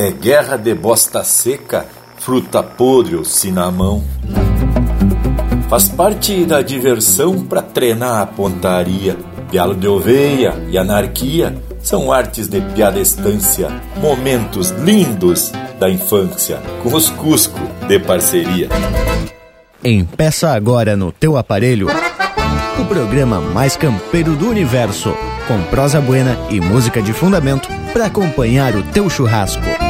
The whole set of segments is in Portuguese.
É guerra de bosta seca, fruta podre ou cinamão. Faz parte da diversão pra treinar a pontaria. Pialo de oveia e anarquia são artes de piada estância, momentos lindos da infância, com os Cusco de parceria. Empeça agora no teu aparelho o programa mais campeiro do universo, com prosa buena e música de fundamento para acompanhar o teu churrasco.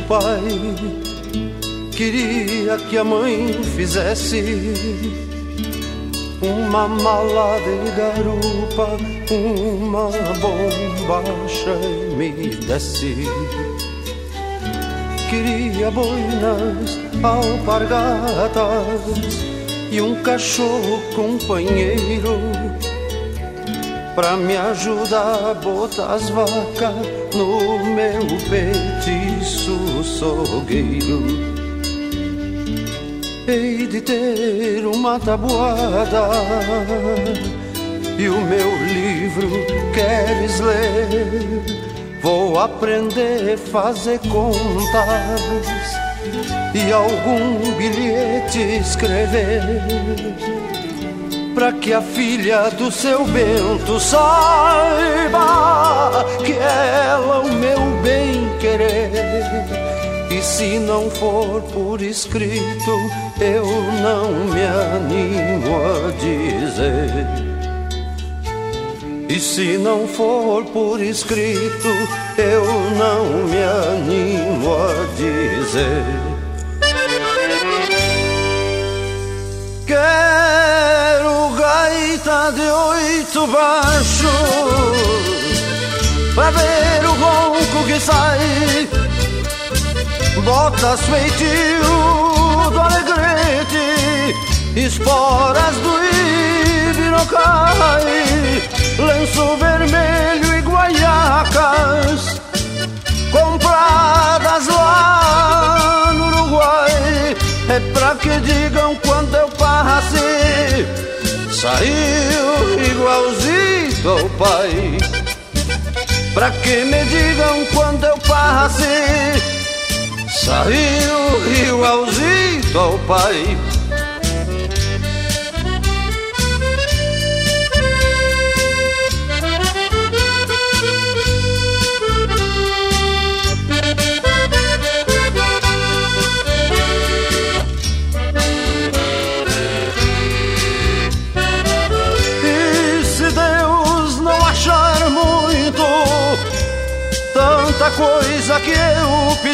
Do pai. Queria que a mãe fizesse uma mala de garupa, uma bombacha e me desse. Queria boinas, alpargatas e um cachorro companheiro pra me ajudar a botar as vacas no meu petiço sogueiro. Hei de ter uma tabuada e o meu livro queres ler? Vou aprender a fazer contas e algum bilhete escrever para que a filha do seu Bento saiba que ela o meu bem querer. E se não for por escrito, eu não me animo a dizer. E se não for por escrito, eu não me animo a dizer. Quero gaita de oito baixos Pra ver o ronco que sai. Botas feitio do alegrete Esporas do ibirocai Lenço vermelho e guaiacas Compradas lá no Uruguai. É pra que digam quando eu passe Saiu igualzinho ao pai. Pra que me digam quando eu passe Saiu igualzinho ao pai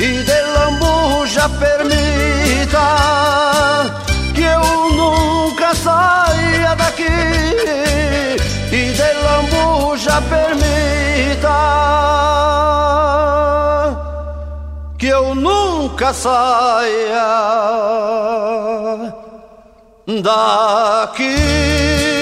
e de lambuja permita que eu nunca saia daqui e de lambuja permita que eu nunca saia daqui.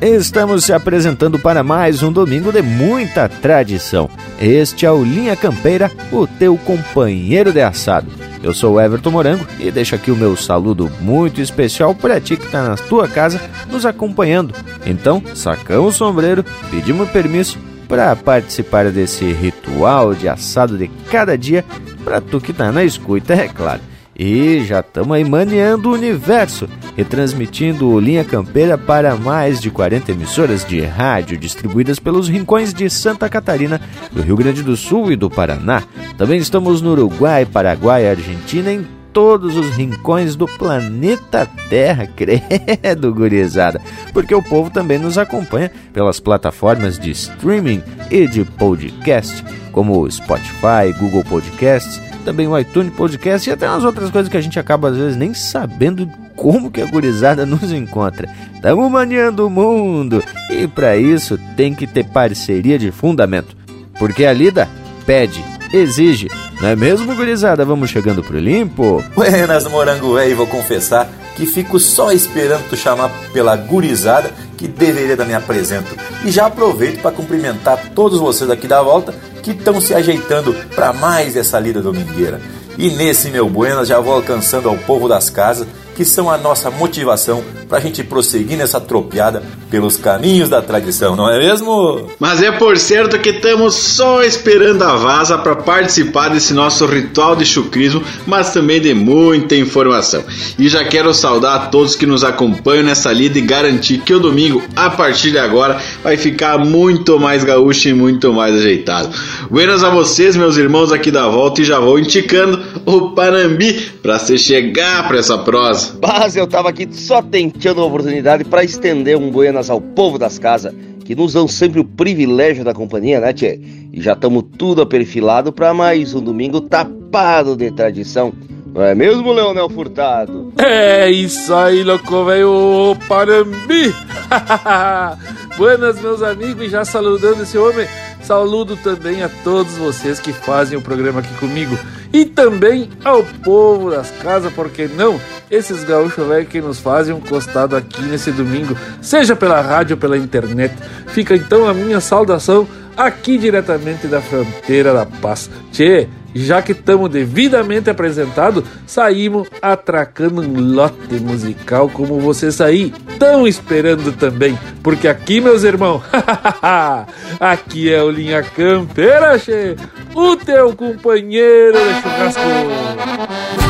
Estamos se apresentando para mais um domingo de muita tradição. Este é o Linha Campeira, o teu companheiro de assado. Eu sou Everton Morango e deixo aqui o meu saludo muito especial para ti que está na tua casa nos acompanhando. Então, sacamos o sombreiro, pedimos permisso para participar desse ritual de assado de cada dia para tu que tá na escuta, é claro. E já estamos aí maneando o universo, retransmitindo Linha Campeira para mais de 40 emissoras de rádio distribuídas pelos rincões de Santa Catarina, do Rio Grande do Sul e do Paraná. Também estamos no Uruguai, Paraguai, Argentina, em todos os rincões do planeta Terra, credo, gurizada, porque o povo também nos acompanha pelas plataformas de streaming e de podcast, como Spotify, Google Podcasts, também o iTunes Podcast e até umas outras coisas que a gente acaba às vezes nem sabendo como que a gurizada nos encontra. Estamos maniando o mundo e para isso tem que ter parceria de fundamento, porque a lida pede, exige, não é mesmo, gurizada? Vamos chegando pro limpo? Buenas, morango velho, vou confessar que fico só esperando tu chamar pela gurizada que deveria dar me apresento. E já aproveito para cumprimentar todos vocês aqui da volta que estão se ajeitando para mais essa lida domingueira. E nesse meu Buenas já vou alcançando ao povo das casas que são a nossa motivação para a gente prosseguir nessa tropiada pelos caminhos da tradição, não é mesmo? Mas é por certo que estamos só esperando a vaza para participar desse nosso ritual de chucrismo, mas também de muita informação. E já quero saudar a todos que nos acompanham nessa lida e garantir que o domingo, a partir de agora, vai ficar muito mais gaúcho e muito mais ajeitado. Buenas a vocês, meus irmãos aqui da volta, e já vou indicando o Panambi para se chegar para essa prosa. Mas eu tava aqui só tentando a oportunidade para estender um buenas ao povo das casas, que nos dão sempre o privilégio da companhia, né, tchê? E já estamos tudo aperfilado para mais um domingo tapado de tradição. Não é mesmo, Leonel Furtado? É isso aí, louco velho Parambi! Buenas, meus amigos, e já saludando esse homem, saludo também a todos vocês que fazem o programa aqui comigo e também ao povo das casas, porque não? Esses gaúchos velho que nos fazem um costado aqui nesse domingo, seja pela rádio ou pela internet. Fica então a minha saudação aqui diretamente da fronteira da paz. Tchê, já que estamos devidamente apresentados, saímos atracando um lote musical como vocês aí estão esperando também. Porque aqui, meus irmãos, aqui é o Linha Campeira, o teu companheiro de churrasco.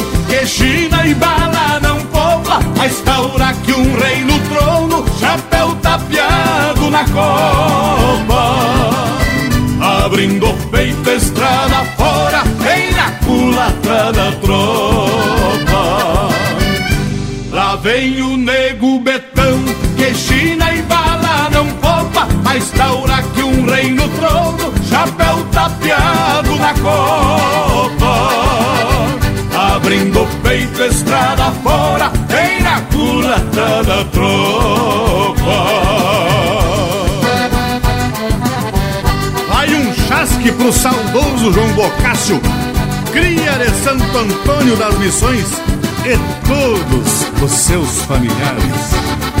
que China e bala não poupa A estaura que um rei no trono Chapéu tapeado na copa. Abrindo o peito estrada fora Vem na culatra da tropa. Lá vem o nego betão Que China e bala não poupa A estaura que um rei no trono Chapéu tapeado na copa fora, tem na culata da tropa. Vai um chasque pro saudoso João Bocácio, cria de Santo Antônio das Missões, e todos os seus familiares.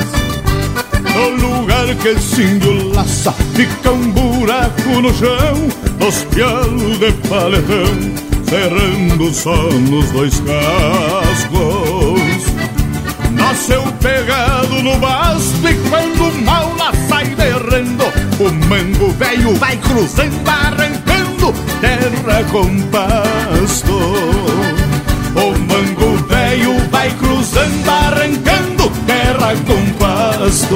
No lugar que índio laça, fica um buraco no chão, os pialos de paletão, cerrando só nos dois cascos. Nasceu pegado no basto e quando mal lá sai derrando, o mango velho vai cruzando, arrancando terra com pasto. O mango velho vai cruzando, arrancando terra com pasto.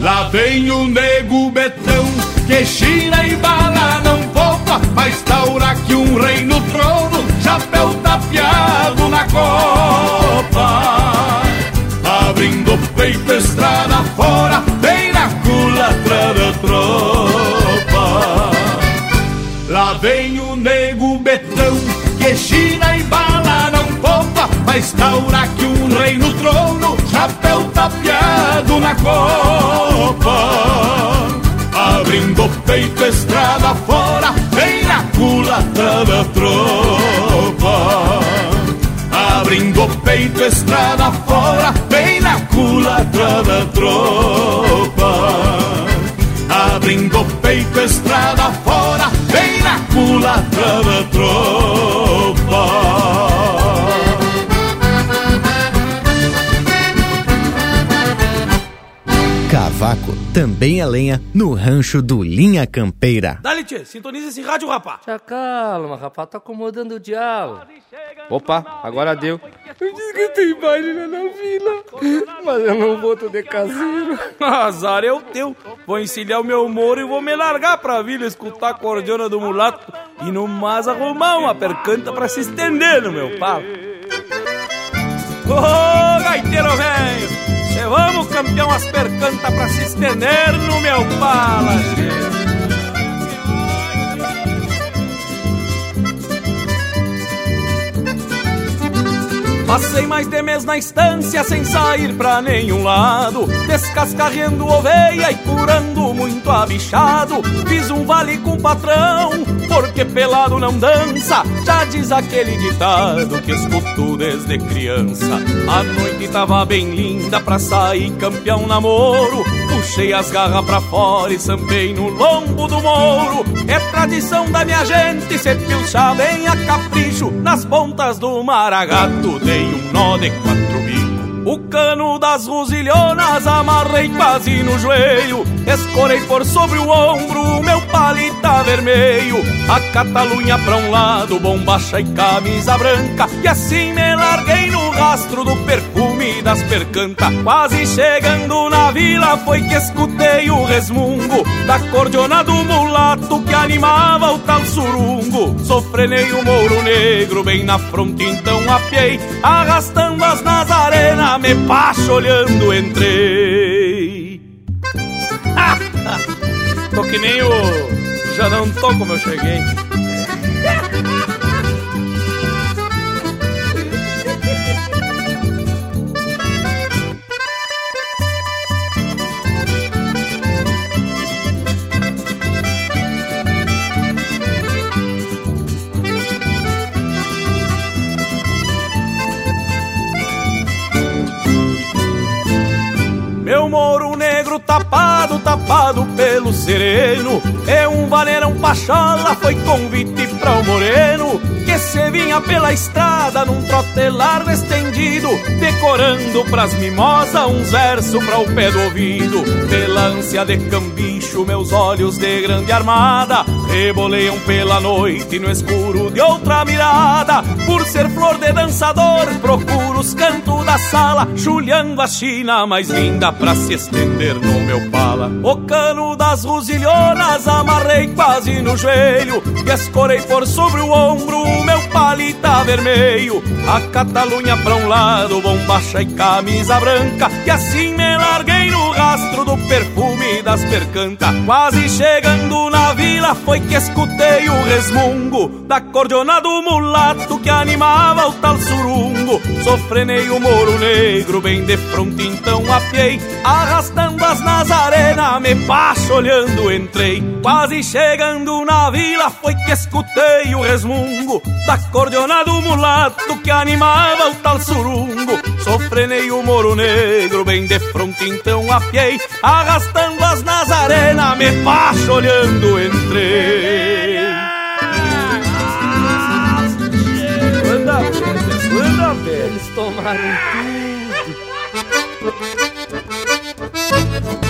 Lá vem o nego betão que gira e bala não poupa, mas taura que um rei no trono, chapéu tapeado na copa. Abrindo o peito, estrada fora, bem na culatra da tropa. Lá vem o nego betão que gira e bala não poupa, mas taura que um rei no trono, chapéu tapeado na copa. Abrindo o peito, estrada fora, vem na culatra da tropa. Abrindo o peito, estrada fora, vem na culatra da tropa. Abrindo o peito, estrada fora, vem na culatra da tropa. Cavaco também é lenha no rancho do Linha Campeira. Dá, tchê, sintoniza esse rádio, rapá. Já calma, rapaz, tá acomodando o diabo. Opa, agora deu. Eu disse que tem baile lá na vila, mas eu não vou tô de caseiro. Azar é o teu. Vou encilhar o meu moro e vou me largar pra vila escutar a cordiona do mulato e no mais arrumar uma percanta pra se estender no meu palo. Ô, gaiteiro velho! Vamos, campeão, as percantas pra se estender no meu pala, Passei mais de mês na estância sem sair pra nenhum lado. Descascarrendo oveia e curando muito abichado. Fiz um vale com o patrão, porque pelado não dança. Já diz aquele ditado que escuto desde criança. A noite tava bem linda pra sair campeão namoro. Puxei as garras pra fora e sampei no lombo do mouro É tradição da minha gente se pilchar bem a capricho Nas pontas do maragato dei um nó de quatro o cano das rosilhonas amarrei quase no joelho. Escorei por sobre o ombro o meu palita vermelho. A catalunha pra um lado, bombacha e camisa branca. E assim me larguei no rastro do perfume das percantas. Quase chegando na vila foi que escutei o resmungo Da cordiona do mulato que animava o tal surungo. Sofrenei o mouro negro bem na fronte então apiei Arrastando as nazarenas me pacho olhando entrei Tô que nem o... Já não tô como eu cheguei tapado, tapado pelo sereno. É um vaneirão pachola, foi convite pra o moreno Que se vinha pela estrada num trote largo estendido Decorando pras mimosas uns versos pra o pé do ouvido Pela ânsia de cambicho, meus olhos de grande armada Reboleiam pela noite no escuro de outra mirada Por ser flor de dançador, procuro os cantos da sala, chulhando a china mais linda pra se estender no meu pala. O cano das rosilhonas amarrei quase no joelho e escorei por sobre o ombro meu palita vermelho. A Catalunha pra um lado, bombacha e camisa branca, e assim me larguei no rastro do perfume das percantas. Quase chegando na vila, foi que escutei o resmungo da cordiona do mulato que animava o tal surungo. Sofrenei o moro negro, bem de fronte então apiei, arrastando as nazarenas, me passo olhando entrei. Quase chegando na vila, foi que escutei o resmungo da cordiona do mulato que animava o tal surungo. Sofrenei o moro negro, bem de fronte então apiei, arrastando as nazarenas, me passo olhando entrei. Manda velha, manda. Eles tomaram tudo.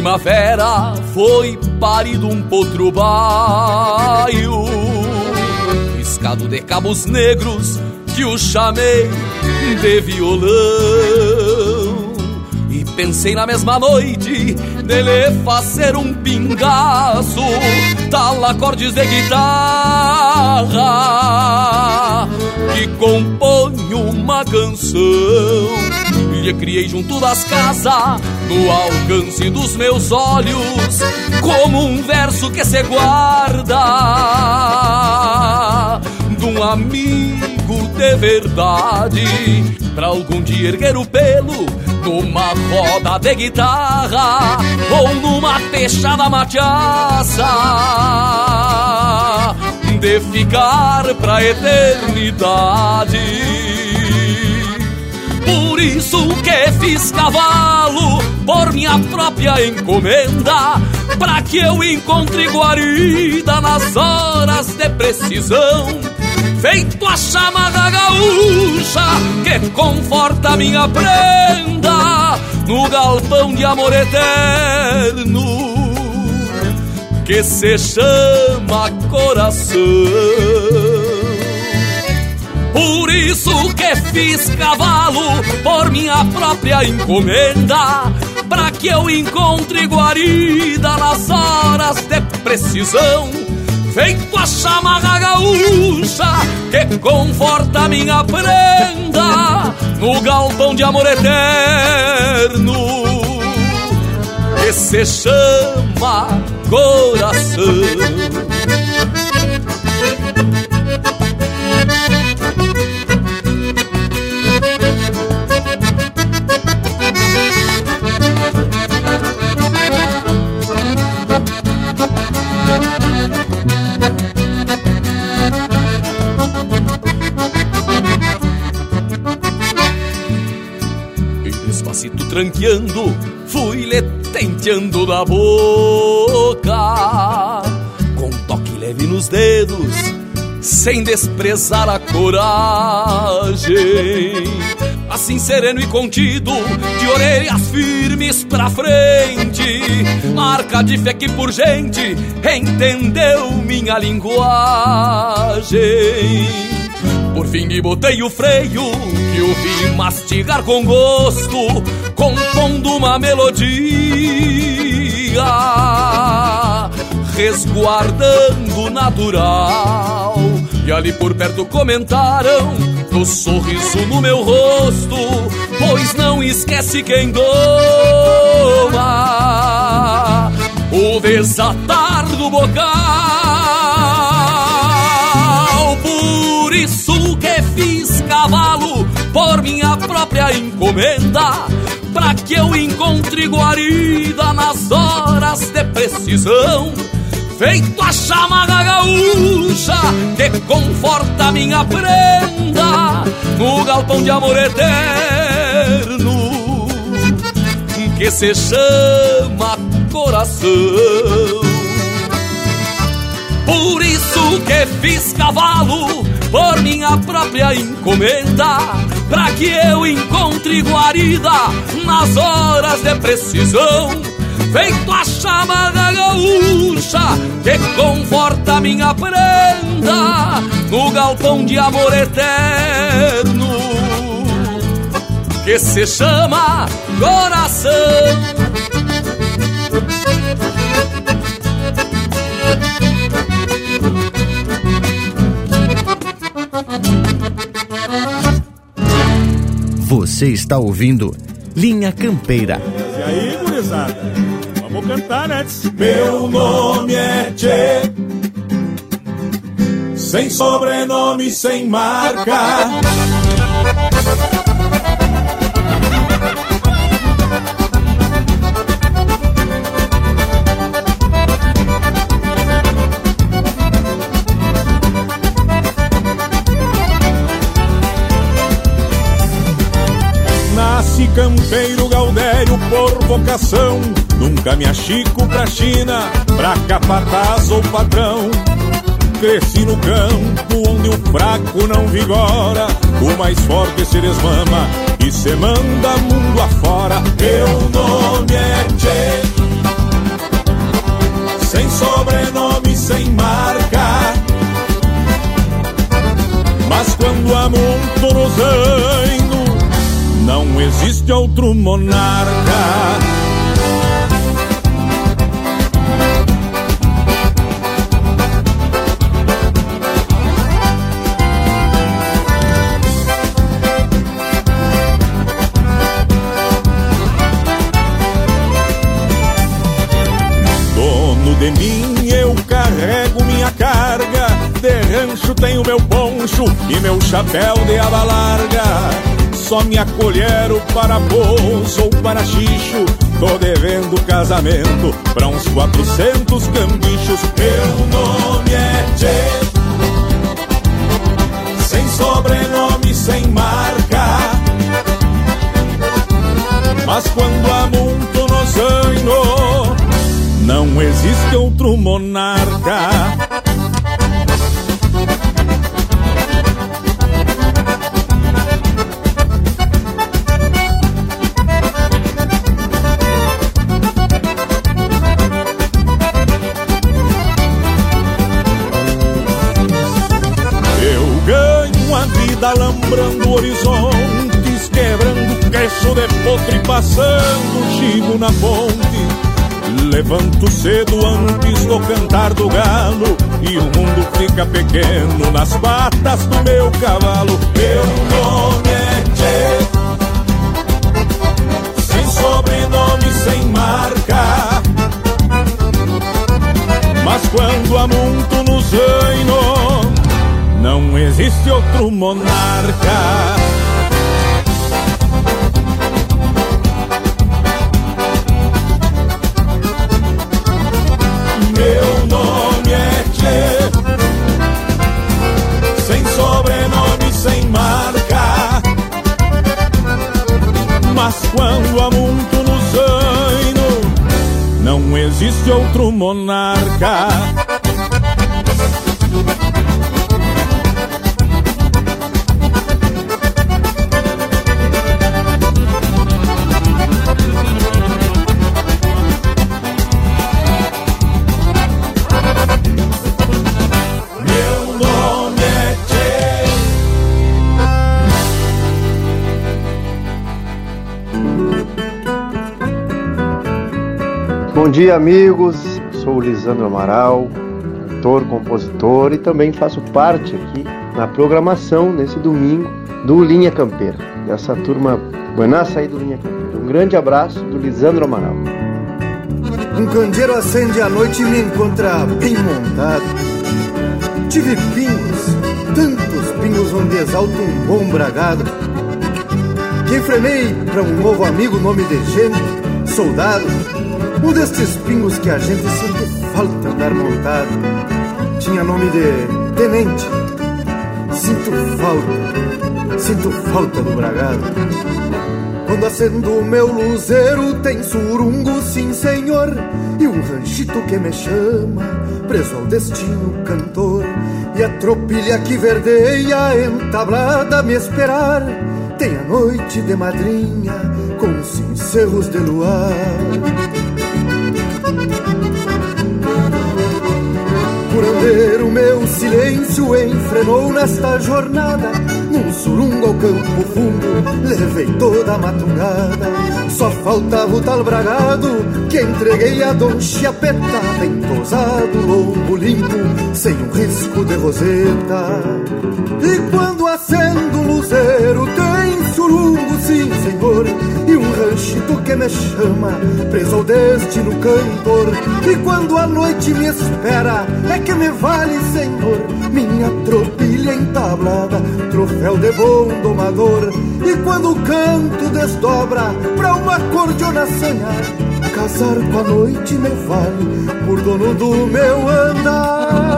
Primavera foi parido um potro baio Riscado de cabos negros que o chamei de violão. E pensei na mesma noite dele fazer um pingaço Tal acordes de guitarra Que compõe uma canção lhe criei junto das casas, no alcance dos meus olhos, como um verso que se guarda de um amigo de verdade, pra algum dia erguer o pelo numa roda de guitarra ou numa fechada machaça de ficar pra eternidade. Por isso que fiz cavalo por minha própria encomenda, pra que eu encontre guarida nas horas de precisão. Feito a chamada gaúcha que conforta minha prenda no galpão de amor eterno que se chama coração. Por isso que fiz cavalo por minha própria encomenda, pra que eu encontre guarida nas horas de precisão. Feito a chamarra gaúcha que conforta minha prenda no galpão de amor eterno que se chama coração. Tranqueando, fui lhe tenteando da boca, com toque leve nos dedos, sem desprezar a coragem. Assim sereno e contido, de orelhas firmes pra frente, marca de fé que por gente entendeu minha linguagem. Por fim me botei o freio que o vi mastigar com gosto, compondo uma melodia, resguardando o natural. E ali por perto comentaram do sorriso no meu rosto, pois não esquece quem doma o desatar do bocal. Por isso que fiz cavalo por minha própria encomenda, pra que eu encontre guarida nas horas de precisão. Feito a chamada gaúcha que conforta minha prenda no galpão de amor eterno que se chama coração. Por isso que fiz cavalo por minha própria encomenda, pra que eu encontre guarida nas horas de precisão. Feito a chamada gaúcha que conforta minha prenda no galpão de amor eterno que se chama coração. Você está ouvindo Linha Campeira. E aí, gurizada? Vamos cantar, né? Meu nome é Tchê. Sem sobrenome, sem marca. Campeiro gaudério por vocação. Nunca me achico pra China, pra capataz ou patrão. Cresci no campo onde o fraco não vigora, o mais forte se desmama e se manda mundo afora. Meu nome é Tchê, sem sobrenome, sem marca. Mas quando amonto nos anos outro monarca. Dono de mim, eu carrego minha carga. De rancho tenho meu poncho e meu chapéu de aba larga só me acolheram para bolso ou para xixo. Tô devendo casamento pra uns quatrocentos cambichos. Meu nome é Tchê, sem sobrenome, sem marca. Mas quando há muito nos anos, não existe outro monarca. Chivo na ponte. Levanto cedo antes do cantar do galo e o mundo fica pequeno nas patas do meu cavalo. Meu nome é Tchê, sem sobrenome, sem marca. Mas quando há muito nos anos não existe outro monarca. Mas quando há muito nos anos, não existe outro monarca. Bom dia, amigos. Sou o Lisandro Amaral, cantor, compositor e também faço parte aqui na programação nesse domingo do Linha Campeira, dessa turma buenaça aí do Linha Campeira. Um grande abraço do Lisandro Amaral. Um candeeiro acende a noite e me encontra bem montado. Tive pingos, tantos pingos onde exalta um bom bragado. Que enfrenei para um novo amigo, nome de gente, soldado um destes pingos que a gente sente falta andar montado. Tinha nome de tenente. Sinto falta, sinto falta do bragado. Quando acendo o meu luzeiro tem surungo, sim senhor E um ranchito que me chama, preso ao destino cantor E a tropilha que verdeia entablada me esperar Tem a noite de madrinha com cincerros de luar enfrenou nesta jornada. Num surungo ao campo fundo, levei toda a matungada Só faltava o tal bragado que entreguei a Dom Chiapeta Bem tosado, lombo limpo, sem um risco de roseta. E quando acendo um luzeiro ranchito que me chama, preso ao destino cantor. E quando a noite me espera, é que me vale, senhor Minha tropilha entablada, troféu de bom domador. E quando o canto desdobra pra uma cordiona sonhar Casar com a noite me vale por dono do meu andar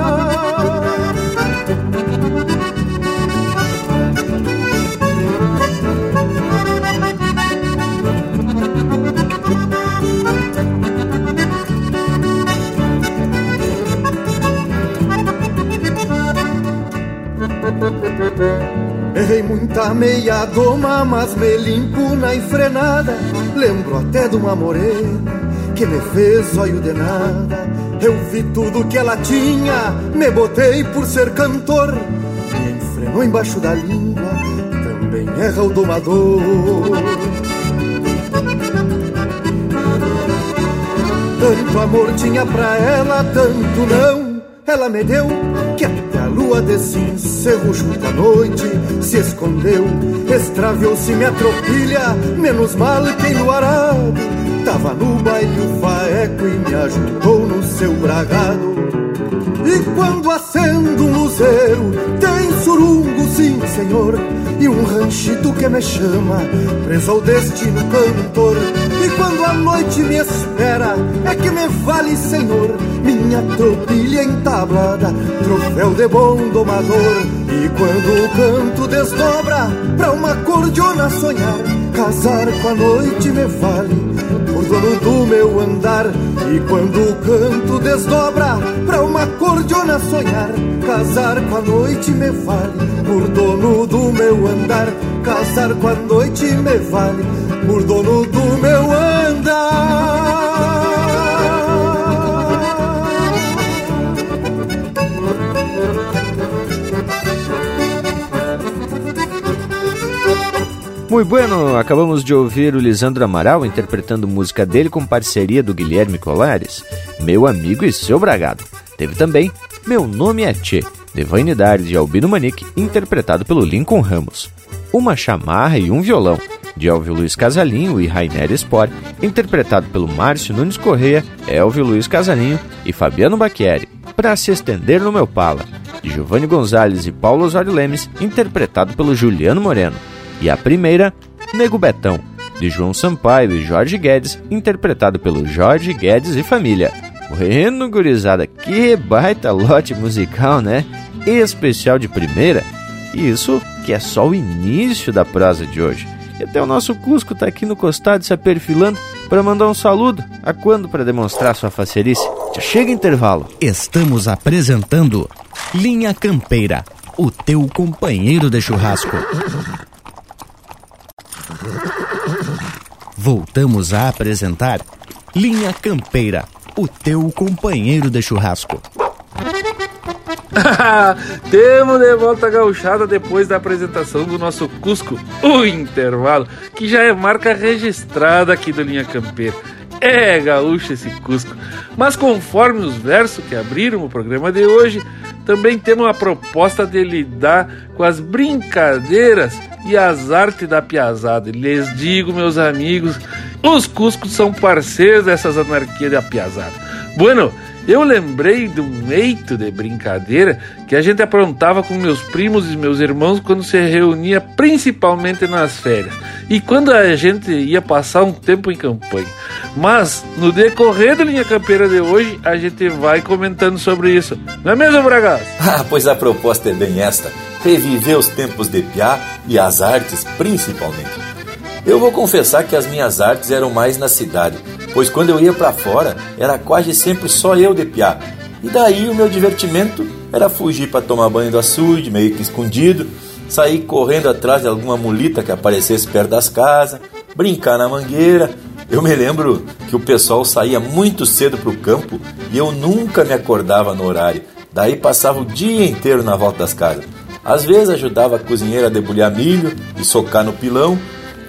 muita meia goma, mas me limpo na enfrenada. Lembro até de uma morena que me fez olho de nada. Eu vi tudo que ela tinha, me botei por ser cantor. Me enfrenou embaixo da língua, também erra o domador. Tanto amor tinha pra ela, tanto não. Ela me deu que até a lua de cincerro junto à noite se escondeu. Extraviou-se minha tropilha, menos mal quem no arado. Tava no baile o faeco e me ajudou no seu bragado. E quando acendo um luzeiro, tem surungo, sim senhor, e um ranchito que me chama, preso ao destino cantor. E quando a noite me espera, é que me vale, senhor, minha tropilha entablada, troféu de bom domador. E quando o canto desdobra, pra uma cordiona sonhar, casar com a noite me vale, por dono do meu andar. E quando o canto desdobra, pra uma cordiona sonhar, casar com a noite me vale, por dono do meu andar. Casar com a noite me vale, por dono do meu andar. Muito bueno, acabamos de ouvir o Lisandro Amaral interpretando música dele com parceria do Guilherme Colares, Meu Amigo e Seu Bragado. Teve também Meu Nome é Tchê, de Vainidade de Albino Manique, interpretado pelo Lincoln Ramos. Uma Chamarra e um Violão, de Elvio Luiz Casalinho e Rainer Spor, interpretado pelo Márcio Nunes Correia, Elvio Luiz Casalinho e Fabiano Bacchieri. Para se estender no meu pala, de Giovanni Gonzalez e Paulo Osório Lemes, interpretado pelo Juliano Moreno. E a primeira, Nego Betão, de João Sampaio e Jorge Guedes, interpretado pelo Jorge Guedes e família. Bueno, gurizada, que baita lote musical, né? Especial de primeira. E isso que é só o início da prosa de hoje. E até o nosso Cusco tá aqui no costado se aperfilando para mandar um saludo. A quando para demonstrar sua facerice? Já chega intervalo. Estamos apresentando Linha Campeira, o teu companheiro de churrasco. Voltamos a apresentar Linha Campeira, o teu companheiro de churrasco. Temos de volta a gauchada depois da apresentação do nosso Cusco, o intervalo, que já é marca registrada aqui do Linha Campeira. É gaúcho esse Cusco. Mas conforme os versos que abriram o programa de hoje, também temos a proposta de lidar com as brincadeiras e as artes da piazada. Lhes digo, meus amigos, os Cuscos são parceiros dessas anarquias da piazada. Bueno, eu lembrei de um eito de brincadeira que a gente aprontava com meus primos e meus irmãos quando se reunia principalmente nas férias e quando a gente ia passar um tempo em campanha. Mas no decorrer da linha campeira de hoje a gente vai comentando sobre isso. Não é mesmo, Bragaço? Ah, pois a proposta é bem esta: reviver os tempos de piá e as artes principalmente. Eu vou confessar que as minhas artes eram mais na cidade, pois quando eu ia para fora era quase sempre só eu de piá. E daí o meu divertimento era fugir para tomar banho do açude, meio que escondido, sair correndo atrás de alguma mulita que aparecesse perto das casas, brincar na mangueira. Eu me lembro que o pessoal saía muito cedo para o campo e eu nunca me acordava no horário. Daí passava o dia inteiro na volta das casas. Às vezes ajudava a cozinheira a debulhar milho e socar no pilão,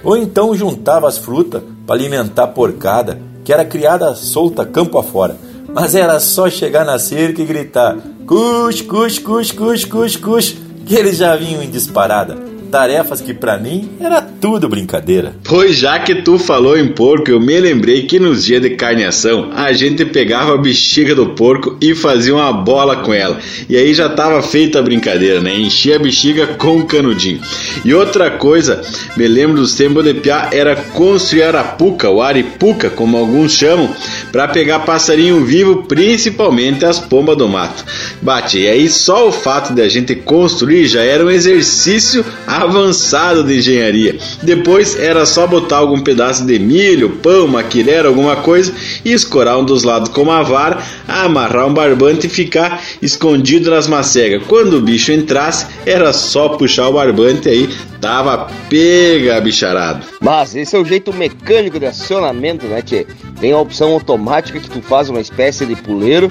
ou então juntava as frutas para alimentar a porcada, que era criada solta campo afora. Mas era só chegar na cerca e gritar: Cus, cus, cus, cus, cus, cus, que eles já vinham em disparada tarefas que para mim era tudo brincadeira. Pois já que tu falou em porco, eu me lembrei que nos dias de carneação a gente pegava a bexiga do porco e fazia uma bola com ela. E aí já tava feita a brincadeira, né? Enchia a bexiga com canudinho. E outra coisa, me lembro dos tempos de piá, era construir arapuca, ou aripuca, como alguns chamam, para pegar passarinho vivo, principalmente as pombas do mato. Bate, e aí só o fato de a gente construir já era um exercício avançado de engenharia. Depois era só botar algum pedaço de milho, pão, maquilera, alguma coisa e escorar um dos lados com uma vara, amarrar um barbante e ficar escondido nas macegas. Quando o bicho entrasse, era só puxar o barbante e aí tava pega, bicharado. Mas esse é o jeito mecânico de acionamento, né, tchê? Tem a opção automática que tu faz uma espécie de puleiro,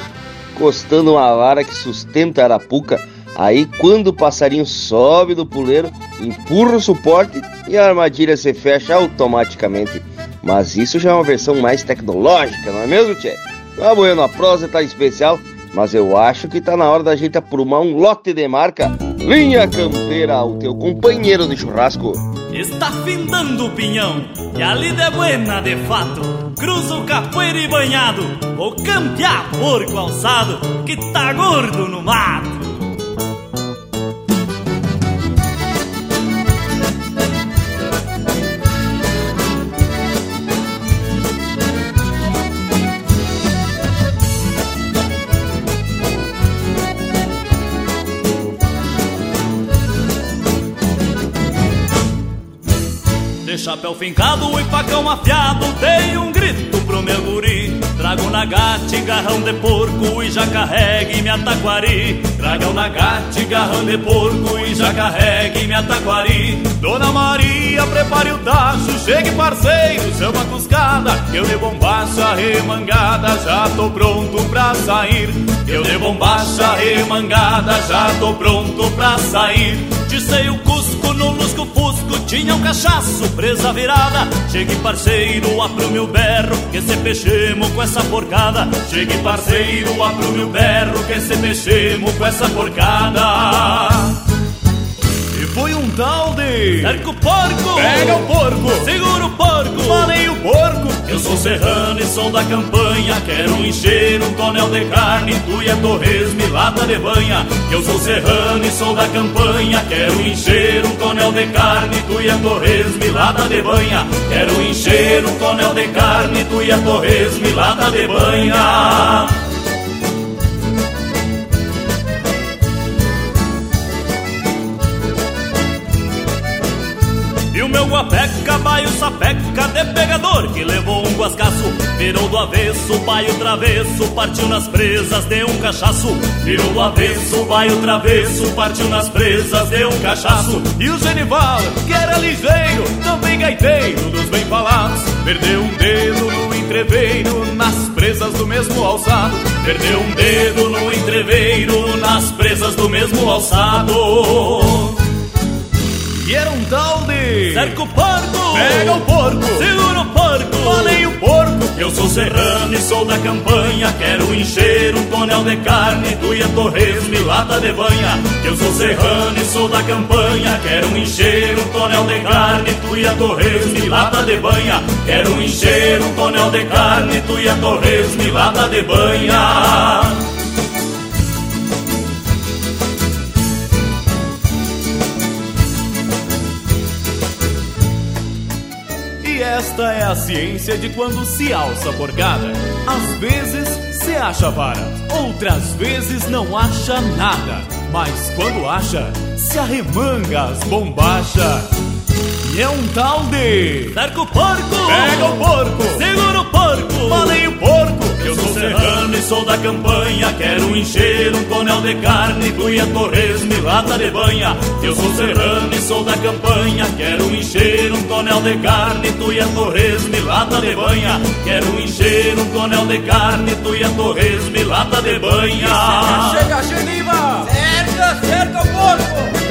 encostando uma vara que sustenta a arapuca Aí, quando o passarinho sobe do puleiro, empurra o suporte e a armadilha se fecha automaticamente. Mas isso já é uma versão mais tecnológica, não é mesmo, Tchê? Ah, bueno, a prosa tá especial, mas eu acho que tá na hora da gente aprumar um lote de marca. Linha Campeira, o teu companheiro de churrasco. Está findando o pinhão, e a lida é buena de fato. Cruza o capoeira e banhado, vou campear porco alçado, que tá gordo no mato. Chapéu fincado e facão afiado Dei um grito pro meu guri. Trago na gate, garrão de porco E já carregue minha taquari. Trago na gate, garrão de porco E já carregue minha taquari. Dona Maria, prepare o tacho Chegue parceiro, chama a cuscada. Eu de bombacha remangada Já tô pronto pra sair. Eu de bombacha remangada Já tô pronto pra sair. Dissei o cusco no lusco fusco Tinha um cachaço, presa virada. Chegue parceiro, apro meu berro Que se peixemos com essa porcada. Chegue parceiro, apro meu berro Que se peixemos com essa porcada foi um tal de... Cerca o porco! Pega o porco! Segura o porco! Falei o porco! Eu sou serrano e sou da campanha Quero encher um tonel de carne Tu e a torresmo lata de banha Eu sou serrano e sou da campanha Quero encher um tonel de carne Tu e a torresmo lata de banha Quero encher um tonel de carne Tu e a torresmo lata de banha guapeca, baio sapeca de pegador que levou um guascaço, virou do avesso, baio travesso, partiu nas presas, deu um cachaço, virou do avesso, baio travesso, partiu nas presas, deu um cachaço, e o Genival, que era ligeiro, também gaiteiro dos bem falados, perdeu um dedo no entreveiro, nas presas do mesmo alçado, perdeu um dedo no entreveiro, nas presas do mesmo alçado. E era um tal de. Cerca o porco! Pega o porco! Segura o porco! Falei o porco! Eu sou serrano e sou da campanha. Quero encher um tonel de carne. Tu e a torresmo lata de banha. Eu sou serrano e sou da campanha. Quero encher um tonel de carne. Tu e a torresmo lata de banha. Quero encher um tonel de carne. Tu e a torresmo lata de banha. Esta é a ciência de quando se alça a porcada. Às vezes se acha vara, outras vezes não acha nada. Mas quando acha, se arremanga as bombachas. E é um tal de. Cerca o porco! Pega o porco! Segura o porco! Falei o porco! Eu sou serrano e sou da campanha, quero encher um tonel de carne, cuia, torresmo e lata de banha. Eu sou serrano e sou da campanha, quero encher um tonel de carne, tuia, torresmo e lata de banha. Quero encher um tonel de carne, tuia, torresmo e lata de banha. Chega, Geniva! Cerca, cerca o porco!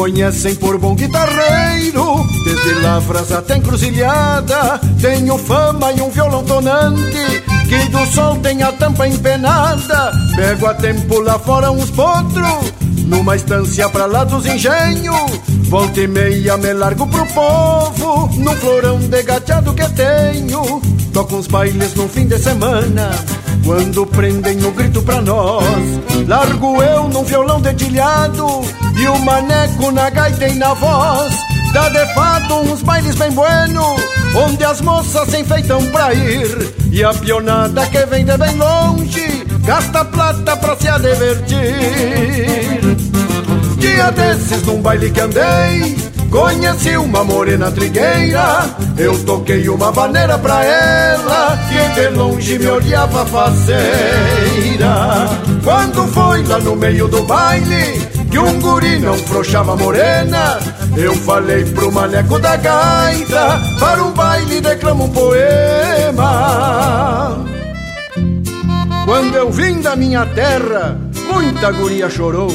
Conhecem por bom guitarreiro, desde lavras até encruzilhada. Tenho fama e um violão tonante, que do sol tem a tampa empenada. Pego a tempo lá fora uns potros, numa estância pra lá dos engenhos. Volta e meia me largo pro povo, num florão de gateado que tenho. Toco uns bailes no fim de semana, quando prendem o grito pra nós. Largo eu num violão dedilhado e o maneco na gaita e na voz. Dá de fato uns bailes bem bueno, onde as moças se enfeitam pra ir. E a pionada que vem de bem longe, gasta plata pra se divertir. Dia desses num baile que andei, conheci uma morena trigueira. Eu toquei uma vaneira pra ela, que de longe me olhava faceira. Quando foi lá no meio do baile, que um guri não frouxava morena. Eu falei pro maneco da gaita, para um baile declama um poema. Quando eu vim da minha terra, muita guria chorou.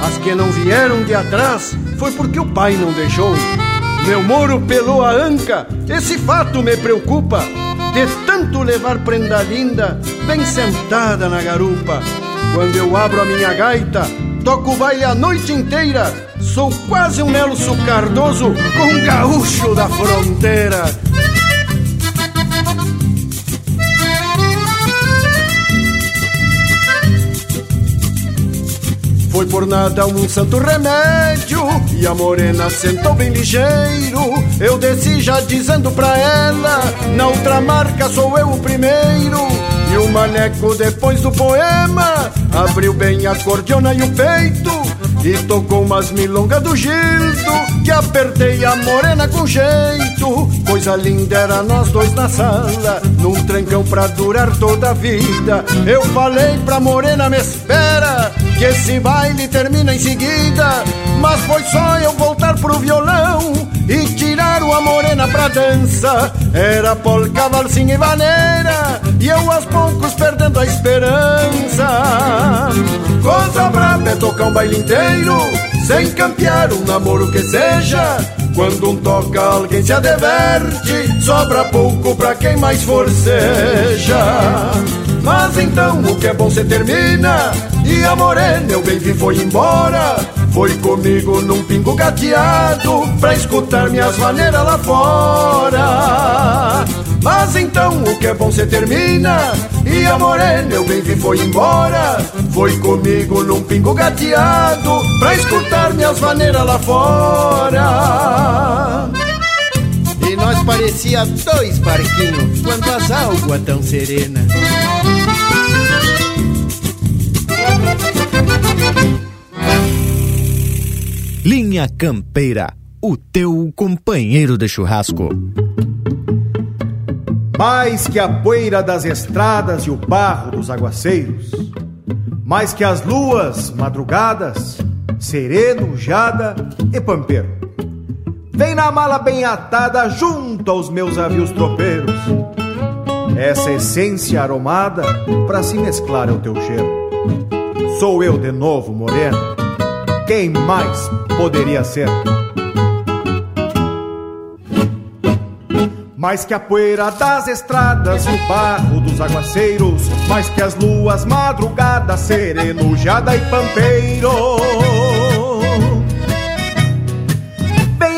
As que não vieram de atrás foi porque o pai não deixou. Meu moro pelou a anca, esse fato me preocupa. De tanto levar prenda linda, bem sentada na garupa. Quando eu abro a minha gaita, toco baile a noite inteira. Sou quase um Nelson Cardoso com um gaúcho da fronteira. Foi por nada um santo remédio E a morena sentou bem ligeiro Eu desci já dizendo pra ela Na outra marca sou eu o primeiro E o maneco depois do poema Abriu bem a cordiona e o peito E tocou umas milongas do Gildo Que apertei a morena com jeito. Coisa linda era nós dois na sala Num trancão pra durar toda a vida. Eu falei pra morena me espera Que esse baile termina em seguida Mas foi só eu voltar pro violão E tirar uma morena pra dança Era polca, valsinha e vaneira E eu aos poucos perdendo a esperança Coisa braba é tocar um baile inteiro Sem campear um namoro que seja quando um toca, alguém se adverte. Sobra pouco pra quem mais forceja. Mas então o que é bom se termina. E a morena, eu bem vi, foi embora. Foi comigo num pingo gateado Pra escutar minhas maneiras lá fora. Mas então o que é bom se termina? E a morena eu bem vi foi embora. Foi comigo num pingo gateado Pra escutar minhas maneiras lá fora. E nós parecia dois barquinhos Quando as águas tão serenas Linha Campeira, o teu companheiro de churrasco. Mais que a poeira das estradas e o barro dos aguaceiros, mais que as luas madrugadas, sereno, jada e pampeiro. Vem na mala bem atada junto aos meus avios tropeiros. Essa essência aromada pra se mesclar ao teu cheiro. Sou eu de novo, moreno. Quem mais poderia ser? Mais que a poeira das estradas, o barro dos aguaceiros, mais que as luas madrugadas, sereno, jada e pampeiro.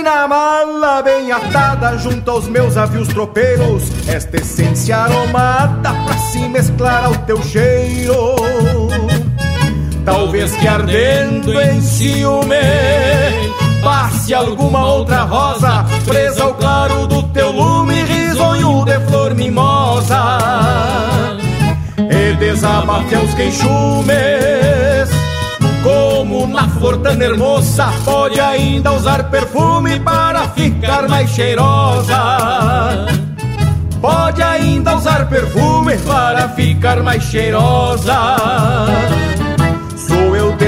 Na mala bem atada junto aos meus avios tropeiros, esta essência aromada pra se mesclar ao teu cheiro. Talvez que ardendo em ciúme passe alguma outra rosa presa ao claro do teu lume, risonho de flor mimosa. E desabafe aos queixumes, como na flor tão hermosa, pode ainda usar perfume para ficar mais cheirosa. Pode ainda usar perfume para ficar mais cheirosa.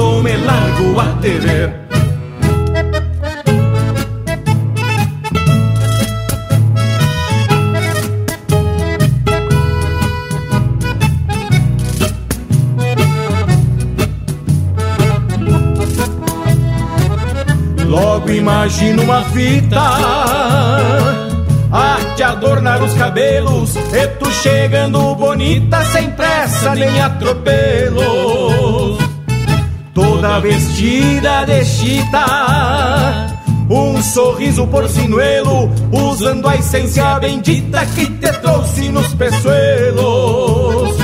Quando me largo a ver. Logo imagino uma fita a te adornar os cabelos E tu chegando bonita sem pressa nem atropelo Toda vestida de chita um sorriso porcinuelo, usando a essência bendita que te trouxe nos peçoelos.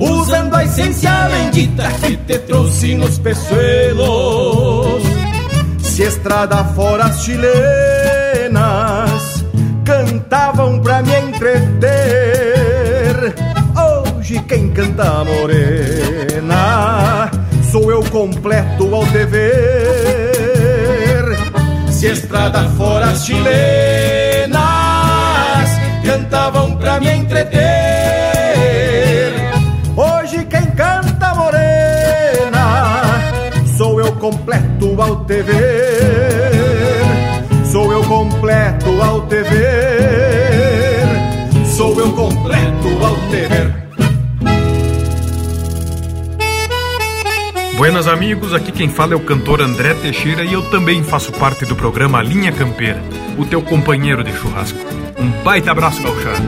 Usando a essência bendita que te trouxe nos peçoelos. Se estrada fora as chilenas cantavam pra me entreter. Hoje quem canta morena completo ao te ver. Se estrada fora as chilenas cantavam pra me entreter. Hoje quem canta morena sou eu completo ao te Buenas amigos, aqui quem fala é o cantor André Teixeira e eu também faço parte do programa Linha Campeira, o teu companheiro de churrasco. Um baita abraço, gauchado.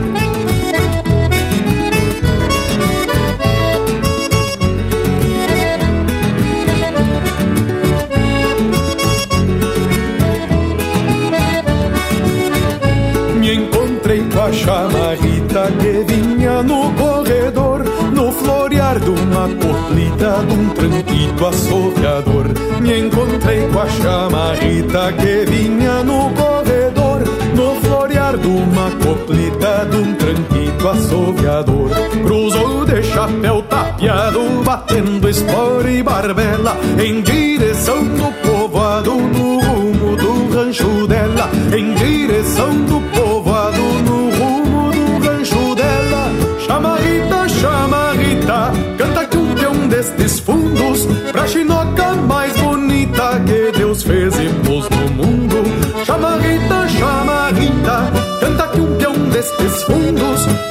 Me encontrei com a chamarrita que vinha no corredor florear de uma coplita de um tranquito assoviador Me encontrei com a chamarrita que vinha no corredor No florear de uma coplita de um tranquito assoviador Cruzou de chapéu tapeado, batendo espora e barbela Em direção do povoado, no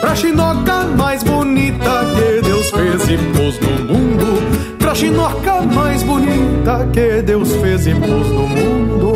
Pra chinoca mais bonita que Deus fez e pôs no mundo. Pra chinoca mais bonita que Deus fez e pôs no mundo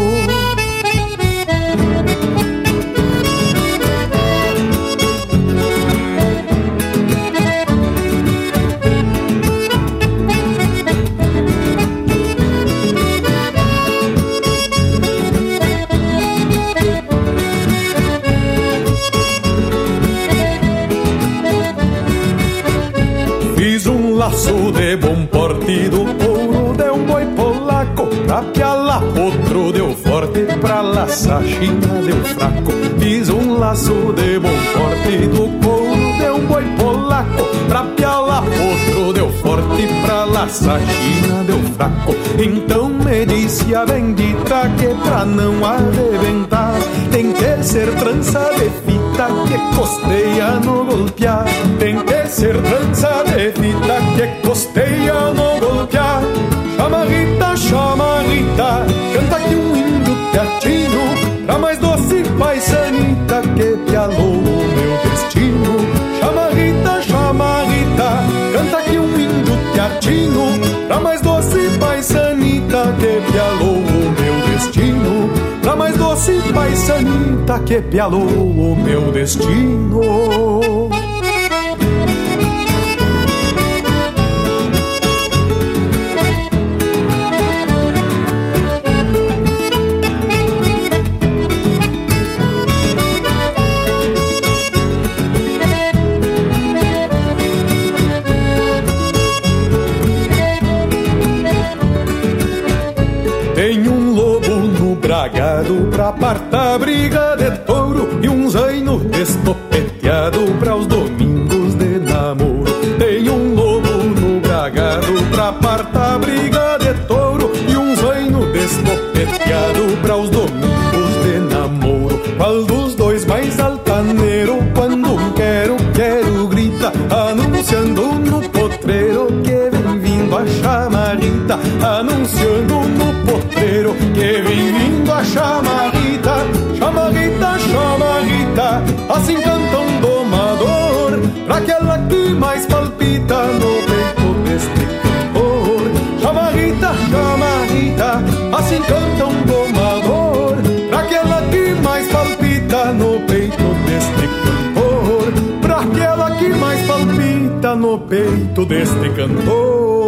china deu fraco Fiz um laço de bom porte do couro de um boi polaco Pra piala outro deu forte, pra laçar china deu fraco Então me disse a bendita que pra não arrebentar Tem que ser trança de fita que costeia no golpear. Tem que ser trança de fita que costeia no golpear. Chamarrita, chamarrita, canta que te Pra mais doce paisanita que te o meu destino. Chama Rita, chama Rita, canta que um índio te Pra mais doce paisanita que te o meu destino. Pra mais doce paisanita que pialou o meu destino. Assim canta um domador, pra aquela que mais palpita no peito deste cantor. Pra aquela que mais palpita no peito deste cantor.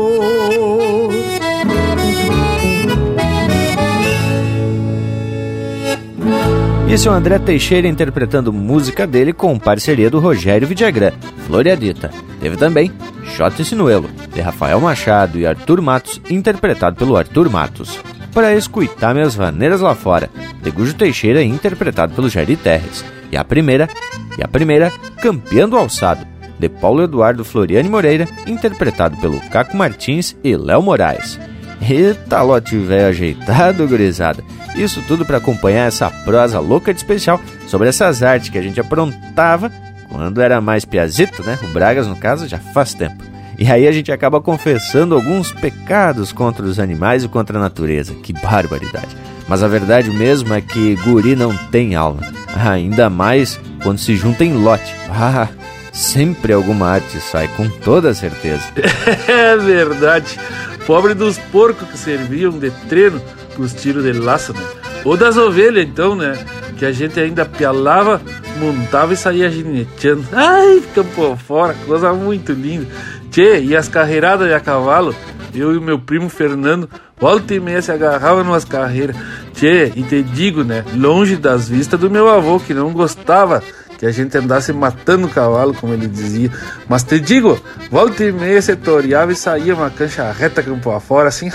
Esse é o André Teixeira interpretando música dele com parceria do Rogério Vidagrã, Floriadita. Teve também Xota e Sinuelo, de Rafael Machado e Arthur Matos, interpretado pelo Arthur Matos. Para escutar minhas vaneiras lá fora, de Gujo Teixeira, interpretado pelo Jair Terres. E a primeira, e a primeira, Campeão do Alçado, de Paulo Eduardo Floriane Moreira, interpretado pelo Caco Martins e Léo Moraes. Eita, lote velho ajeitado, gurizada. Isso tudo para acompanhar essa prosa louca de especial sobre essas artes que a gente aprontava quando era mais piazito, né? O Bragas, no caso, já faz tempo. E aí a gente acaba confessando alguns pecados contra os animais e contra a natureza. Que barbaridade. Mas a verdade mesmo é que guri não tem alma. Ainda mais quando se junta em lote. Ah, sempre alguma arte sai, com toda certeza. É verdade. Pobre dos porcos que serviam de treino pros tiros de laço, né? Ou das ovelhas, então, né? Que a gente ainda pialava, montava e saía gineteando. Ai, campo fora, coisa muito linda. Tchê, e as carreiradas de a cavalo, eu e meu primo Fernando, volta e meia se agarrava numas carreiras. Tchê, e te digo, né? Longe das vistas do meu avô, que não gostava que a gente andasse matando o cavalo, como ele dizia. Mas te digo, volta e meia setoriava e saía uma cancha reta campo afora, assim,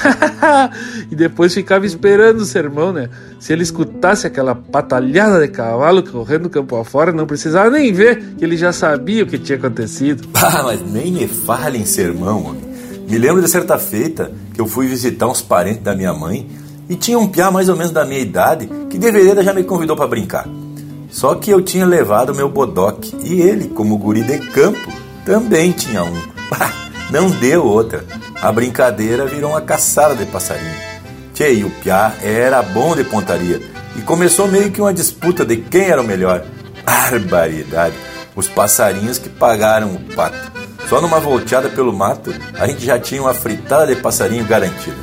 e depois ficava esperando o sermão, né? Se ele escutasse aquela patalhada de cavalo correndo campo afora, não precisava nem ver, que ele já sabia o que tinha acontecido. Ah, mas nem me fale em sermão, homem. Me lembro de certa feita que eu fui visitar uns parentes da minha mãe e tinha um piá mais ou menos da minha idade que deveria já me convidou para brincar. Só que eu tinha levado meu bodoque e ele, como guri de campo, também tinha um. Não deu outra. A brincadeira virou uma caçada de passarinho. Tchê, e o Piá era bom de pontaria e começou meio que uma disputa de quem era o melhor. Barbaridade! Os passarinhos que pagaram o pato. Só numa volteada pelo mato, a gente já tinha uma fritada de passarinho garantida.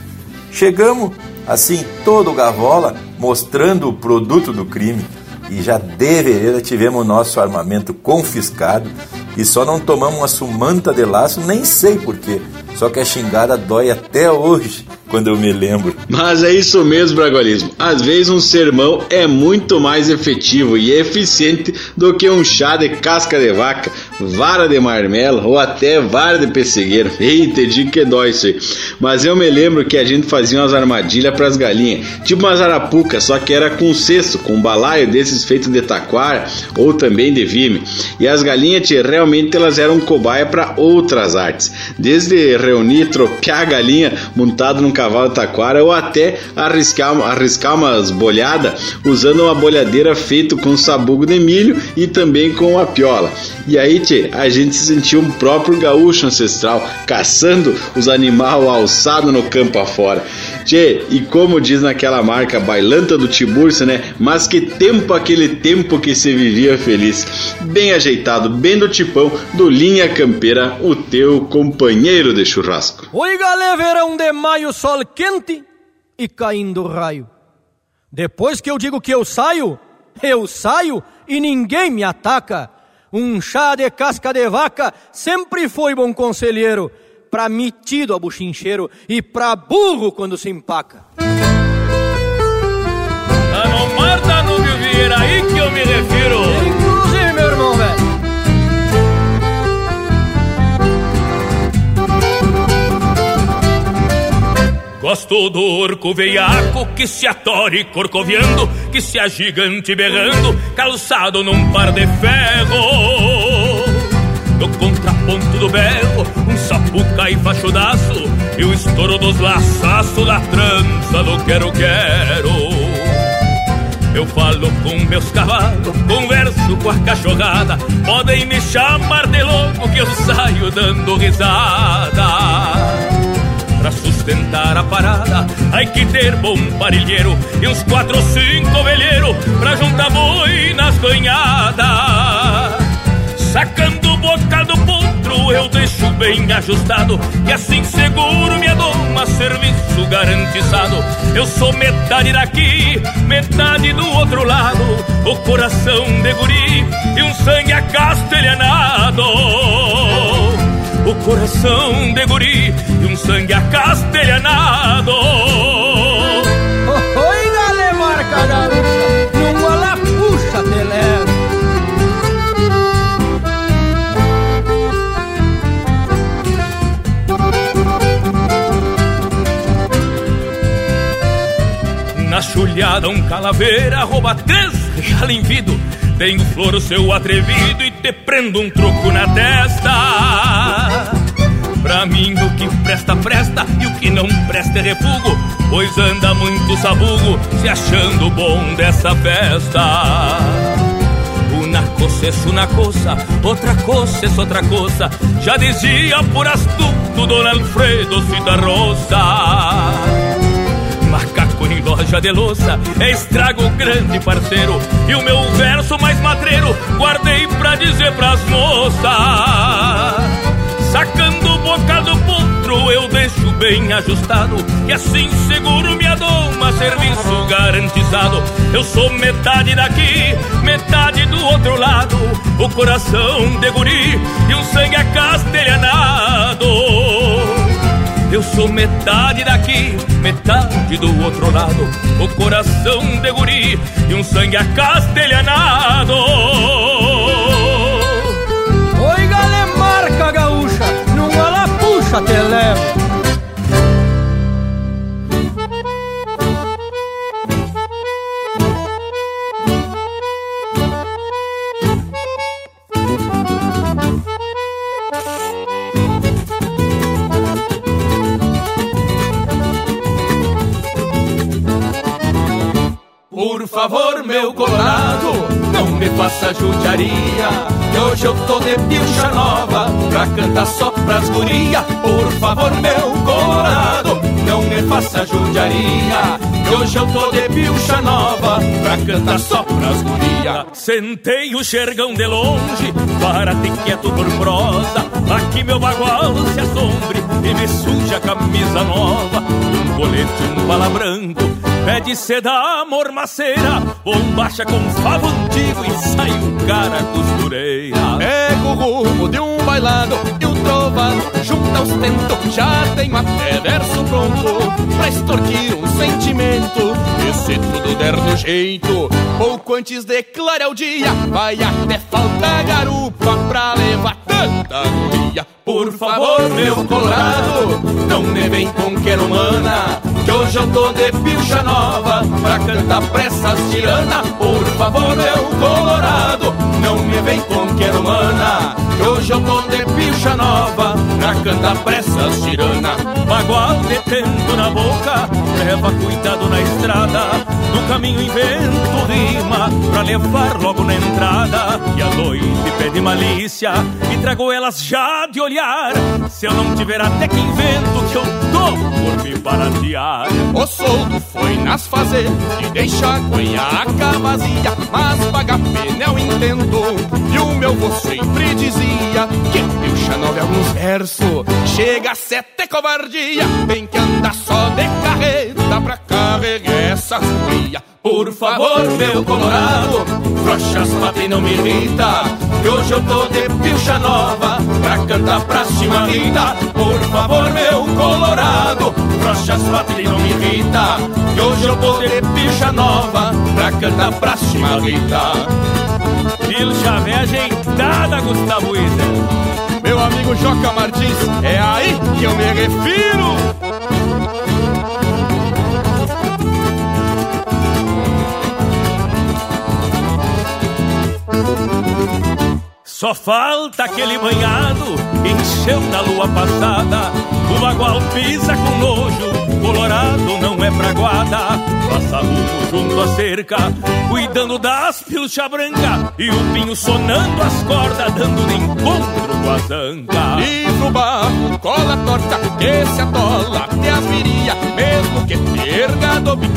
Chegamos, assim, todo gavola, mostrando o produto do crime e já deveria tivemos nosso armamento confiscado e só não tomamos uma sumanta de laço, nem sei porquê. Só que a xingada dói até hoje quando eu me lembro. Mas é isso mesmo, Bragualismo. Às vezes um sermão é muito mais efetivo e eficiente do que um chá de casca de vaca, vara de marmelo ou até vara de pessegueiro. Eita, digo que dói isso aí. Mas eu me lembro que a gente fazia umas armadilhas para as galinhas, tipo umas arapucas, só que era com cesto, com balaio desses feitos de taquara ou também de vime. E as galinhas, realmente elas eram cobaia para outras artes. Desde reunir, tropear a galinha montado num cavalo taquara ou até arriscar, arriscar umas bolhadas usando uma bolhadeira feita com sabugo de milho e também com a piola. E aí, tchê, a gente se sentiu um próprio gaúcho ancestral, caçando os animais alçados no campo afora. Tchê, e como diz naquela marca bailanta do Tiburcio, né? Mas que tempo aquele tempo que se vivia feliz. Bem ajeitado, bem do tipão, do Linha Campeira, o teu companheiro de churrasco. Oi, galera, verão de maio, sol quente e caindo raio. Depois que eu digo que eu saio, Eu saio e ninguém me ataca. Um chá de casca de vaca sempre foi bom conselheiro, pra metido a buchincheiro e pra burro quando se empaca. A não Marta Núbio Vieira, aí que eu me refiro. Gosto do orco veiaco que se atore corcoviando, que se agigante berrando, calçado num par de ferro. No contraponto do berro, um sapuca e fachudaço, e o estouro dos laçaços da trança do quero-quero. Eu falo com meus cavalos, converso com a cachorrada, podem me chamar de louco que eu saio dando risada pra sustentar a parada. Ai que ter bom parilheiro e uns quatro ou cinco velheiros pra juntar boi nas banhadas. Sacando o bocal do potro eu deixo bem ajustado e assim seguro minha doma, serviço garantizado. Eu sou metade daqui, metade do outro lado, o coração de guri e um sangue acastelhanado o coração de guri e um sangue acastelhanado. Oh, oi, dale marca gaúcha, numa lá puxa te levo. Na chulhada um calaveira rouba três vidro tenho flor seu atrevido e te prendo um troco na testa. Pra mim o que presta, presta e o que não presta é refugo, pois anda muito sabugo se achando bom dessa festa. Una coisa é uma coisa, outra coisa é outra coisa, já dizia por astuto Dona Alfredo Citarrosa macaco em loja de louça É estrago grande parceiro E o meu verso mais matreiro Guardei pra dizer pras moças Sacando o bocal do potro Eu deixo bem ajustado E assim seguro minha doma Serviço garantizado Eu sou metade daqui Metade do outro lado O coração de guri E um sangue acastelhanado eu sou metade daqui, metade do outro lado. O coração de guri e um sangue acastelhanado. Levo. Por favor, meu colorado, não me faça judiaria Que hoje eu tô de pilcha nova Pra cantar só pras guria Por favor, meu colorado, não me faça judiaria. Que hoje eu tô de pilcha nova Pra cantar só pras guria Sentei o xergão de longe Para ter quieto por prosa Aqui meu bagual se assombre E me suja a camisa nova. Um colete, um bala branco Pé de seda, mormaceira Bombacha com favo antigo E sai o cara costureira. Pega o rumo de um bailado E o trovado junta os tentos Já tenho até verso pronto Pra extorquir um sentimento. E se tudo der no jeito Pouco antes de clarear o dia Vai até faltar garupa Pra levar tanta guria Por favor, meu colorado Não me vem com Que hoje eu tô de pilcha nova Pra cantar pressas tirana Por favor, meu colorado Não me vem com Que hoje eu tô de pilcha nova Pra cantar pressas tirana Bagual detendo na boca Leva cuidado na estrada. No caminho invento rima Pra levar logo na entrada. E à noite pede malícia E trago elas já de olhar. Se eu não tiver até que invento Que eu por me baratear O soldo foi nas fazer E deixa a cuenhaca vazia Mas paga pena eu entendo E o meu vô sempre dizia Que pilcha nove alguns verso. Chega a sete covardia, tem que andar só de carreta pra carregar essa fria. Por favor, meu colorado, frouxas patem não me irrita Que hoje eu tô de pilcha nova pra cantar pra chimarrita Por favor, meu colorado, frouxas patem não me irrita Que hoje eu tô de pilcha nova pra cantar pra chimarrita Pilcha bem ajeitada, Gustavo Ida Meu amigo Joca Martins, é aí que eu me refiro. Só falta aquele banhado encheu na lua passada. O bagual pisa com nojo, colorado não é praguada. Passa rumo junto à cerca, cuidando das pilcha branca. E o pinho sonando as cordas, dando de encontro com a zanca. E no barro, cola torta, que se atola até as viria. Mesmo que terga do bico,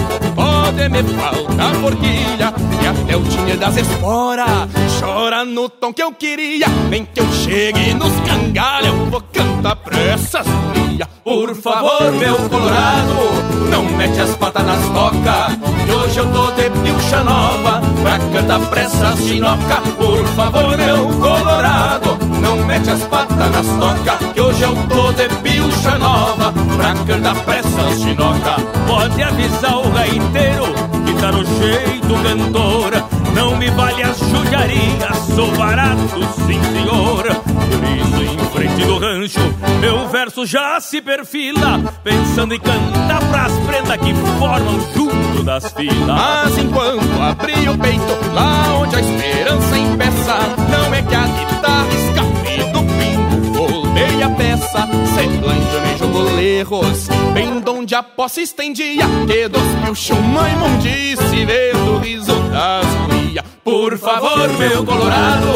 pode me faltar forquilha. E até o tinha das esporas, chora no tom que eu queria. Nem que eu chegue nos cangalhos, eu vou cantar pra essas guria. Por favor, meu colorado, não mete as patas nas toca. Que hoje eu tô de pilcha nova, pra cantar pra essas chinoca. Por favor, meu colorado, não mete as patas nas toca. Que hoje eu tô de pilcha nova, pra cantar pra essas chinoca. Pode avisar o gaiteiro, que tá no jeito cantora. Não me vale as judiarias, sou barato, sim senhor. Por isso, em frente do rancho, meu verso já se perfila, pensando em cantar pras prendas que formam junto das filas. Mas enquanto abri o peito, lá onde a esperança empeça, não é que a guitarra pingo, a peça, semblante me jogou lerros, bem donde a posse estendia, que dos mil uma imundice, vendo o riso das guia. Por favor, meu colorado,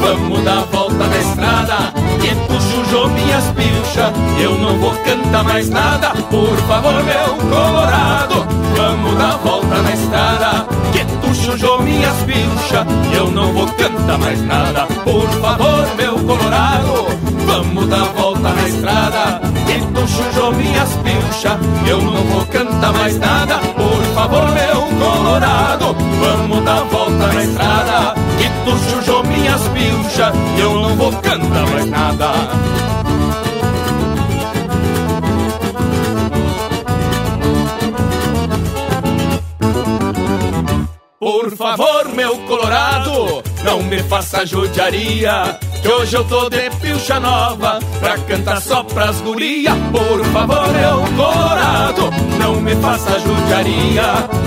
vamos dar volta na estrada. Que tu chujou minhas pilchas, eu não vou cantar mais nada. Por favor, meu colorado, vamos dar volta na estrada. Que chujou minhas pilchas, eu não vou cantar mais nada. Por favor, meu colorado, vamos dar volta na estrada. Que tu chujou minhas pilchas, eu não vou cantar mais nada. Por favor, meu colorado, vamos dar volta na estrada. Que tu chujou minhas pilchas, eu não vou cantar mais nada. Por favor, meu colorado, não me faça judiaria. Que hoje eu tô de pilcha nova Pra cantar só pras guria. Por favor, meu colorado Não me faça judiaria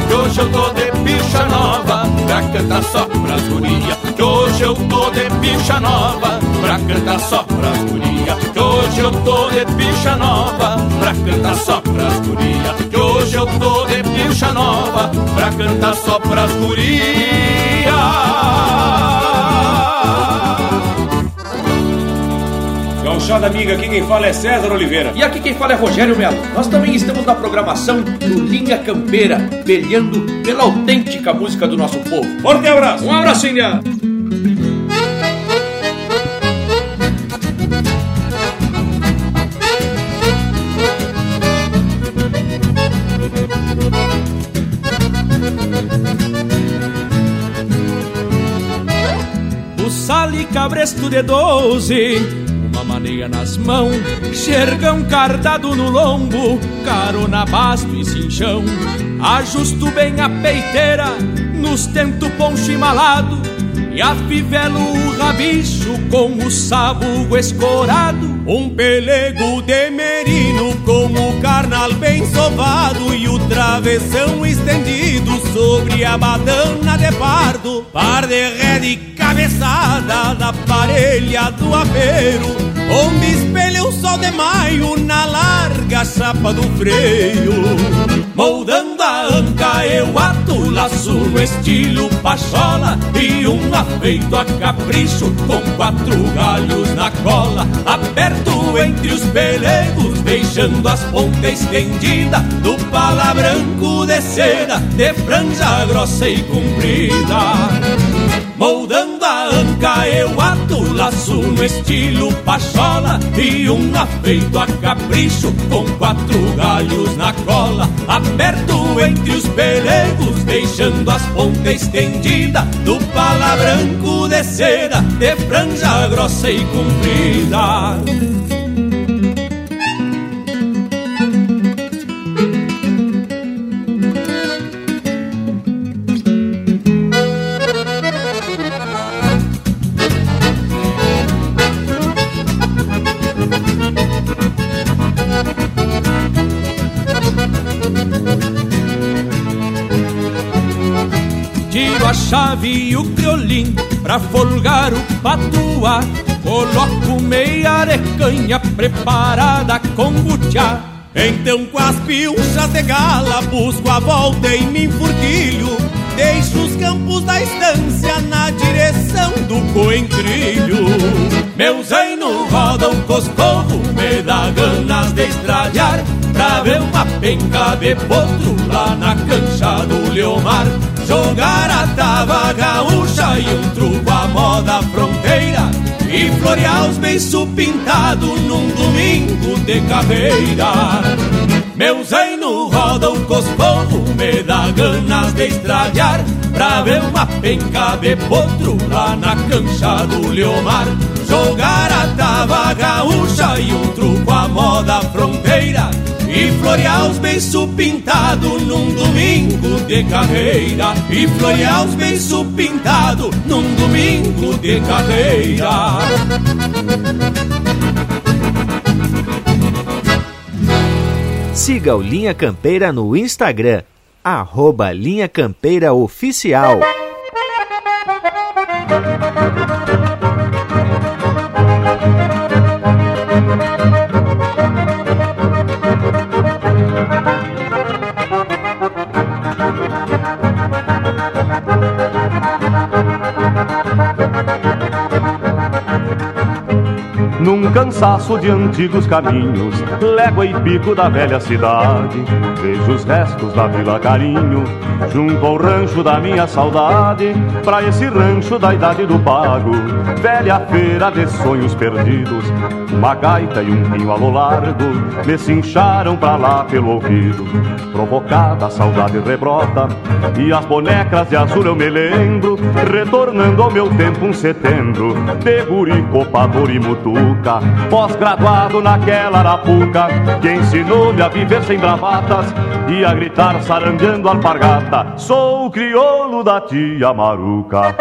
Que hoje eu tô de pilcha nova Pra cantar só pras guria. Que hoje eu tô de pilcha nova Pra cantar só pras guria. Que hoje eu tô de pilcha nova Pra cantar só pras guria. Que hoje eu tô de pilcha nova Pra cantar só pras guria Gauchada amiga, aqui quem fala é César Oliveira. E aqui quem fala é Rogério Melo. Nós também estamos na programação do Linha Campeira, peleando pela autêntica música do nosso povo. Forte abraço! Um abraço, India! Cabresto de doze uma maneira nas mãos, xergão cardado no lombo, carona basto e cinchão. Ajusto bem a peiteira, nos tento poncho malado, e afivelo o rabicho com o sabugo escorado. Um pelego de merino com o carnal bem sovado e o travessão estendido sobre a badana de pardo. Par de ré de cabeçada da parelha do apeiro, onde espelha o sol de maio na larga chapa do freio. Moldando a anca eu ato laço no estilo pachola e um afeito a capricho com quatro galhos na cola, aperto entre os pelegos, deixando as pontas estendidas do pala branco de seda, de franja grossa e comprida. Moldando a anca eu ato laço no estilo pachola E um afeito a capricho com quatro galhos na cola. Aberto entre os pelegos deixando as pontas estendidas Do pala branco de seda de franja grossa e comprida chave e o criolim Pra folgar o patuá. Coloco meia arecanha preparada com butiá. Então com as pilchas de gala busco a volta e me enfurquilho Deixo os campos da estância na direção do coentrilho. Meu zaino roda um coscorro, me dá ganas de estralhar Pra ver uma penca de potro lá na cancha do Leomar. Jogar a tava gaúcha e um truco à moda fronteira. E florear os beiços pintados num domingo de carreira Meu zaino roda o coscorro, me dá ganas de estralhar Pra ver uma penca de potro lá na cancha do Leomar. Jogar a tava gaúcha e um truco à moda fronteira e florear os beiços pintados num domingo de carreira E florear os beiços pintados num domingo de carreira Siga o Linha Campeira no Instagram, arroba Linha Campeira Oficial. Num cansaço de antigos caminhos, légua e pico da velha cidade, vejo os restos da Vila Carinho, junto ao rancho da minha saudade, pra esse rancho da idade do pago, velha feira de sonhos perdidos, uma gaita e um pinho a lo largo, me cincharam pra lá pelo ouvido, provocada a saudade rebrota, e as bonecas de azul eu me lembro, retornando ao meu tempo um setembro, de guri, copador e mutuca, pós-graduado naquela arapuca, que ensinou-me a viver sem bravatas e a gritar sarandeando alpargata. Sou o crioulo da tia Maruca.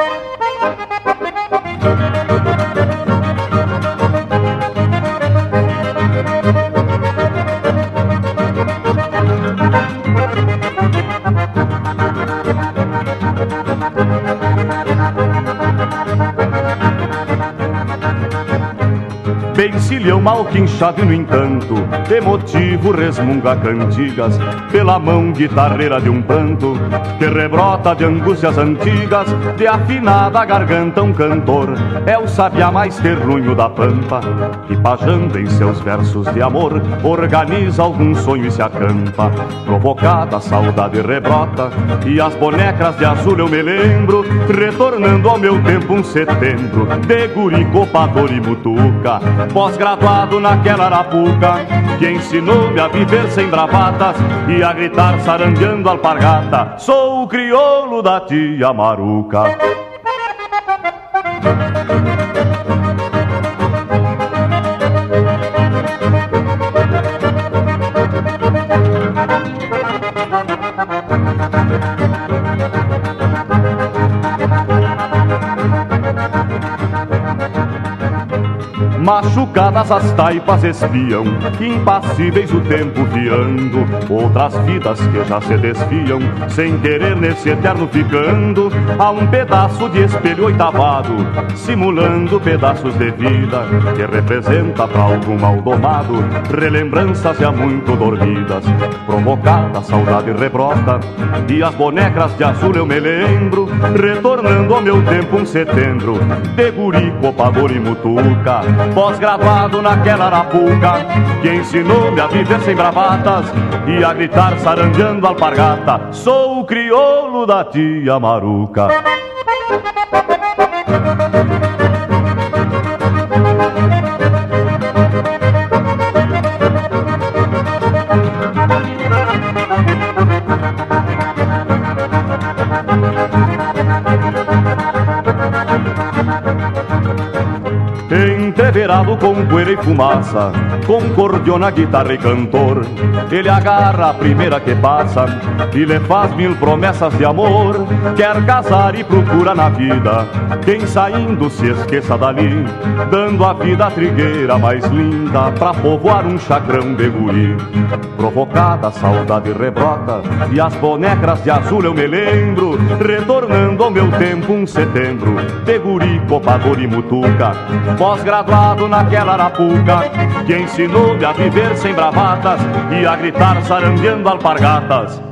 Vencilhão mal quinchado no entanto Emotivo resmunga cantigas Pela mão guitarreira de um pranto Que rebrota de angústias antigas De afinada garganta um cantor. É o sabiá mais terrunho da pampa Que pajando em seus versos de amor Organiza algum sonho e se acampa. Provocada a saudade rebrota E as bonecas de azul eu me lembro Retornando ao meu tempo um setembro De guri, copador e mutuca naquela arapuca, que ensinou-me a viver sem bravatas e a gritar sarandeando alpargata. Sou o crioulo da tia Maruca. Machucadas as taipas espiam, impassíveis o tempo viando, outras vidas que já se desfiam, sem querer nesse eterno ficando, a um pedaço de espelho oitavado, simulando pedaços de vida, que representa para algum mal domado, relembranças já muito dormidas, provocada saudade rebrota, e as bonecas de azul eu me lembro, retornando ao meu tempo um setembro, de guri, copador e mutuca, pós-gravado naquela arapuca, que ensinou-me a viver sem bravatas e a gritar sarandeando alpargata. Sou o crioulo da tia Maruca. Com poeira e fumaça, com cordiona, guitarra e cantor. Ele agarra a primeira que passa e lhe faz mil promessas de amor. Quer casar e procura na vida quem saindo se esqueça dali, dando a vida a trigueira mais linda pra povoar um chacrão de guri. Provocada a saudade rebrota e as bonecras de azul eu me lembro, retornando ao meu tempo um setembro, de guri, copador e mutuca, pós-graduado naquela arapuca, que ensinou-me a viver sem bravatas e a gritar sarandeando alpargatas.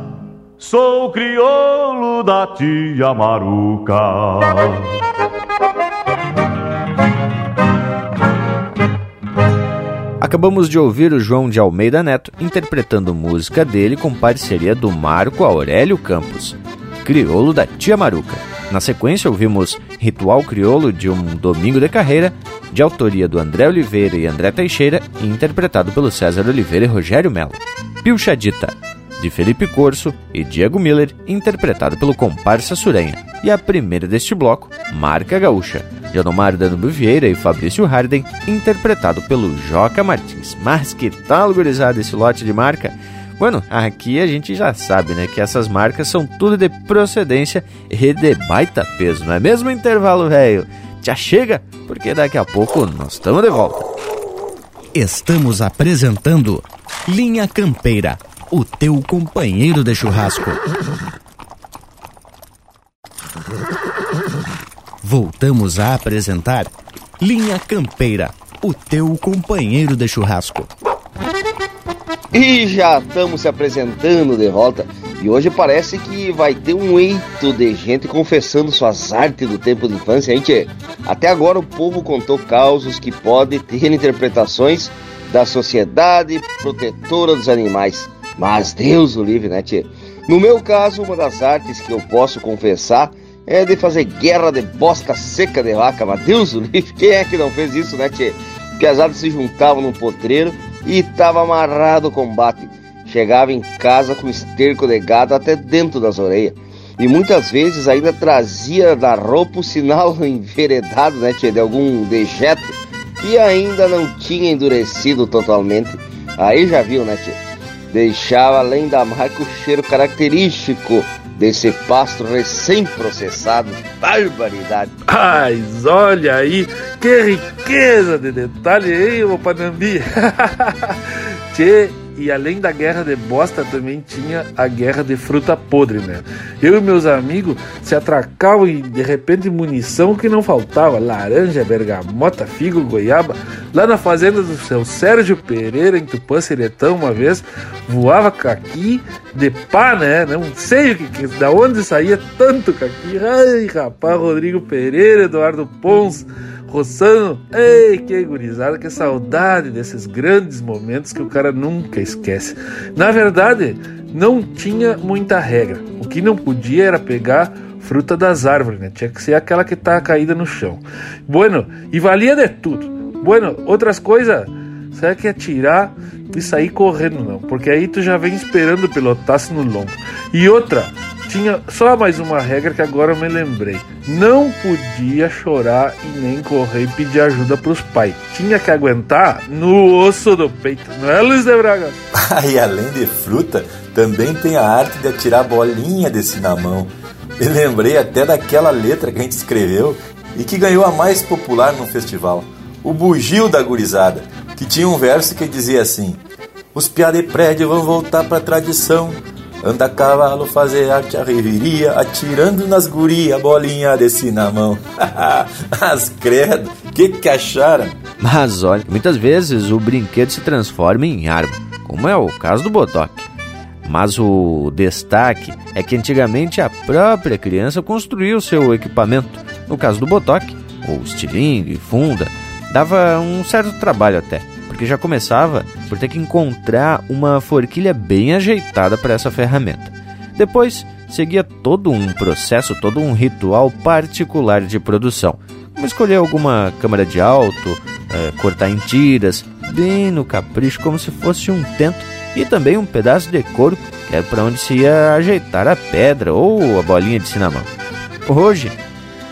Sou crioulo da tia Maruca. Acabamos de ouvir o João de Almeida Neto interpretando música dele com parceria do Marco Aurélio Campos, Criolo da Tia Maruca. Na sequência, ouvimos Ritual Criolo de um Domingo de Carreira, de autoria do André Oliveira e André Teixeira, e interpretado pelo César Oliveira e Rogério Melo. Pilchadita, de Felipe Corso e Diego Miller, interpretado pelo comparsa Surenha. E a primeira deste bloco, Marca Gaúcha, de Anomar Danube Vieira e Fabrício Harden, interpretado pelo Joca Martins. Mas que tal, gurizada, esse lote de marca? Bueno, aqui a gente já sabe, né, que essas marcas são tudo de procedência e de baita peso, não é mesmo, intervalo velho? Já chega, porque daqui a pouco nós estamos de volta. Estamos apresentando Linha Campeira, o teu companheiro de churrasco. Voltamos a apresentar Linha Campeira, o teu companheiro de churrasco. E já estamos se apresentando de volta. E hoje parece que vai ter um eito de gente confessando suas artes do tempo de infância, hein, tchê? Até agora o povo contou causos que podem ter interpretações da sociedade protetora dos animais. Mas Deus o livre, né, tchê? No meu caso, uma das artes que eu posso confessar é de fazer guerra de bosta seca de vaca. Mas Deus o livre, quem é que não fez isso, né, tchê? Pesados se juntavam num potreiro e tava amarrado o combate. Chegava em casa com esterco de gado até dentro das orelhas. E muitas vezes ainda trazia na roupa o sinal enveredado, né, tia, de algum dejeto. E ainda não tinha endurecido totalmente. Aí já viu, né, tia? Deixava além da marca o cheiro característico desse pasto recém-processado. Barbaridade! Mas olha aí, que riqueza de detalhe, hein, ô Panambi? Tchê, e além da guerra de bosta, também tinha a guerra de fruta podre, né? Eu e meus amigos se atracavam e de repente munição que não faltava: laranja, bergamota, figo, goiaba. Lá na fazenda do seu Sérgio Pereira, em Tupã Seretão, uma vez, voava caqui de pá, né? Não sei o que, que da onde saía tanto caqui. Ai, rapaz, Rodrigo Pereira, Eduardo Pons roçando. Ei, que gurizada, que saudade desses grandes momentos que o cara nunca esquece. Na verdade, não tinha muita regra. O que não podia era pegar fruta das árvores, né? Tinha que ser aquela que tá caída no chão. Bueno, e valia de tudo. Bueno, outras coisas, será que atirar e sair correndo não? Porque aí tu já vem esperando o pelotaço no lombo. E outra, tinha só mais uma regra que agora eu me lembrei. Não podia chorar e nem correr e pedir ajuda pros pais. Tinha que aguentar no osso do peito, não é, Luiz de Braga? e além de fruta, também tem a arte de atirar bolinha de cinamão. Me lembrei até daquela letra que a gente escreveu e que ganhou a mais popular no festival. O Bugio da Gurizada, que tinha um verso que dizia assim: Os piá de prédio vão voltar pra tradição Anda a cavalo fazer arte a reviria, atirando nas gurias, bolinha desse na mão. As credo, que que acharam? Mas olha, muitas vezes o brinquedo se transforma em arma, como é o caso do botoque. Mas o destaque é que antigamente a própria criança construía o seu equipamento. No caso do botoque, ou estilingue, funda, dava um certo trabalho até porque já começava por ter que encontrar uma forquilha bem ajeitada para essa ferramenta. Depois seguia todo um processo, todo um ritual particular de produção, como escolher alguma câmara de alto, é, cortar em tiras, bem no capricho, como se fosse um tento, e também um pedaço de couro que era para onde se ia ajeitar a pedra ou a bolinha de cinamão. Hoje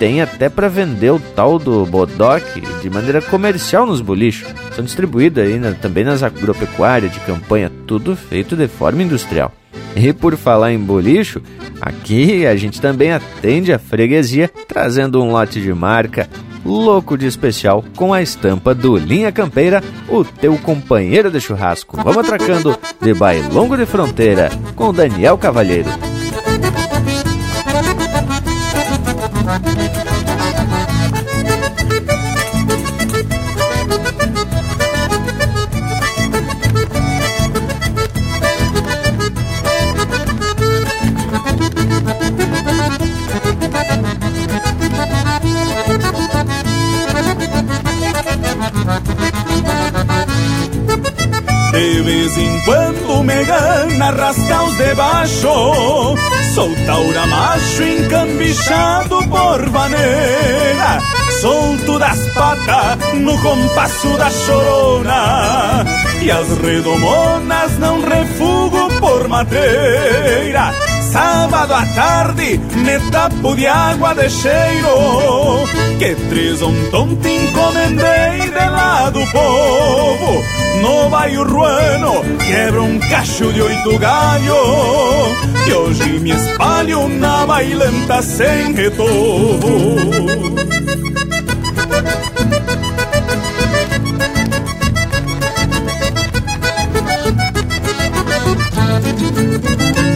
tem até para vender o tal do bodoque de maneira comercial nos bolichos. São distribuídos aí né, também nas agropecuárias de campanha, tudo feito de forma industrial. E por falar em bolicho, aqui a gente também atende a freguesia trazendo um lote de marca louco de especial com a estampa do Linha Campeira, o teu companheiro de churrasco. Vamos atracando de Bailongo de Fronteira com Daniel Cavalheiro. Thank you. Quando me gana rascar os de baixo. Sou taura macho encambichado por vaneira Solto das patas no compasso da chorona. E as redomonas não refugo por madeira. Sábado à tarde me tapo de água de cheiro. Que três tonto encomendei de lá do povo No bairro ruano quebra um cacho de oito galho Que hoje me espalho na bailanta sem retorno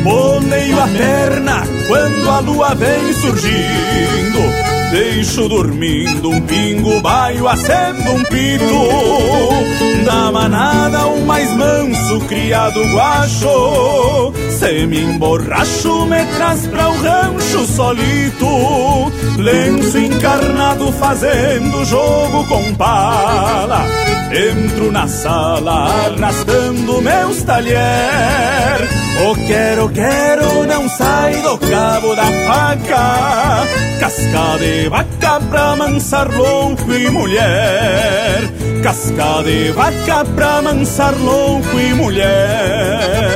Poneio a perna quando a lua vem surgindo Deixo dormindo um pingo, baio, acendo um pito. Da manada o mais manso, criado guacho. Se me emborracho, me traz pra o rancho solito. Lenço encarnado fazendo jogo com pala. Entro na sala arrastando meus talher. O quero, quero não sai do cabo da faca. Casca de vaca pra mansar louco e mulher. Casca de vaca pra mansar louco e mulher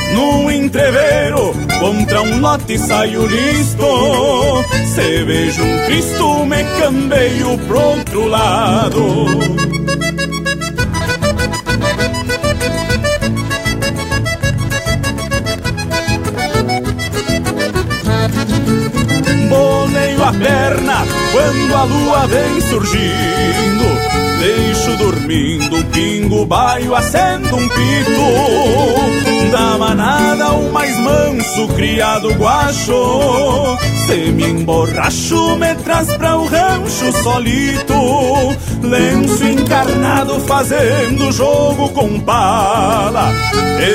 num entreveiro contra um lote saio listo. Se vejo um Cristo me cambeio pro outro lado quando a lua vem surgindo Deixo dormindo um pingo, baio, acendo um pito. Da manada o mais manso, criado guacho Se me emborracho, me traz pra o rancho solito. Lenço encarnado fazendo jogo com pala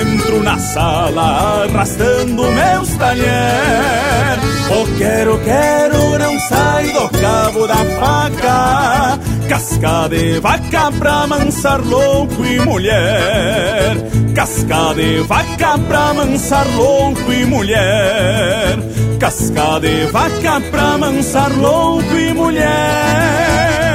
Entro na sala arrastando meus talher O quero, quero não sai do cabo da faca. Casca de vaca pra mansar louco e mulher. Casca de vaca pra mansar louco e mulher. Casca de vaca pra mansar louco e mulher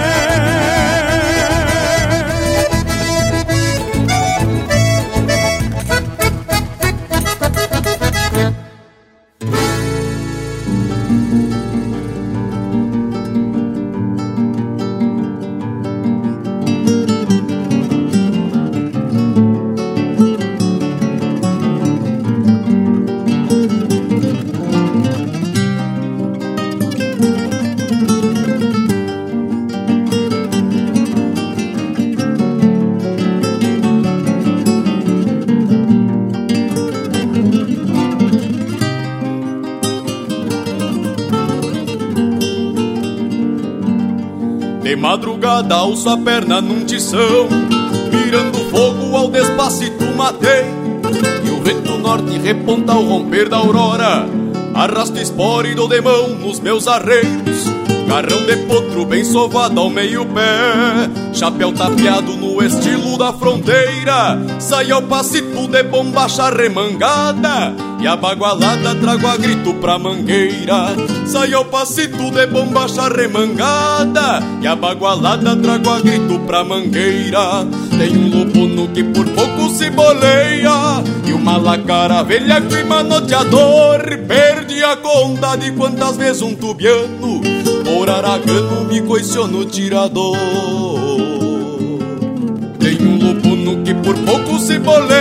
alço a perna num tição Mirando fogo ao despacito matei. E o vento norte reponta ao romper da aurora Arrasto espora e dou de mão nos meus arreios. Carrão de potro bem sovado ao meio pé Chapéu tapeado no estilo da fronteira. Sai ao passito de bombacha remangada E a bagualada trago a grito pra mangueira. Sai ao passito de bombacha remangada E a bagualada trago a grito pra mangueira. Tem um lobo que por pouco se boleia. E uma lacara velha que manoteador Perdi a conta de quantas vezes um tubiano por aragano me coiciou no tirador. Tem um lupuno que por pouco se boleia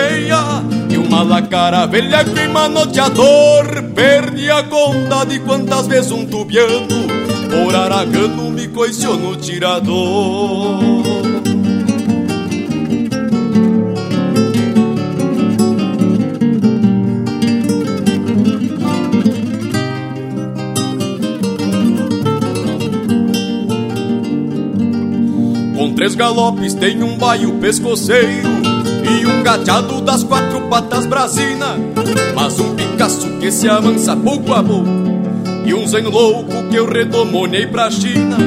Uma lacara velha que manoteador Perdi a conta de quantas vezes um tubiano Por aragano me coiciou no tirador. Três galopes tem um baio pescoceiro E um gateado das quatro patas brasina. Mas um Picasso que se avança pouco a pouco E um zen louco que eu redomonei pra China.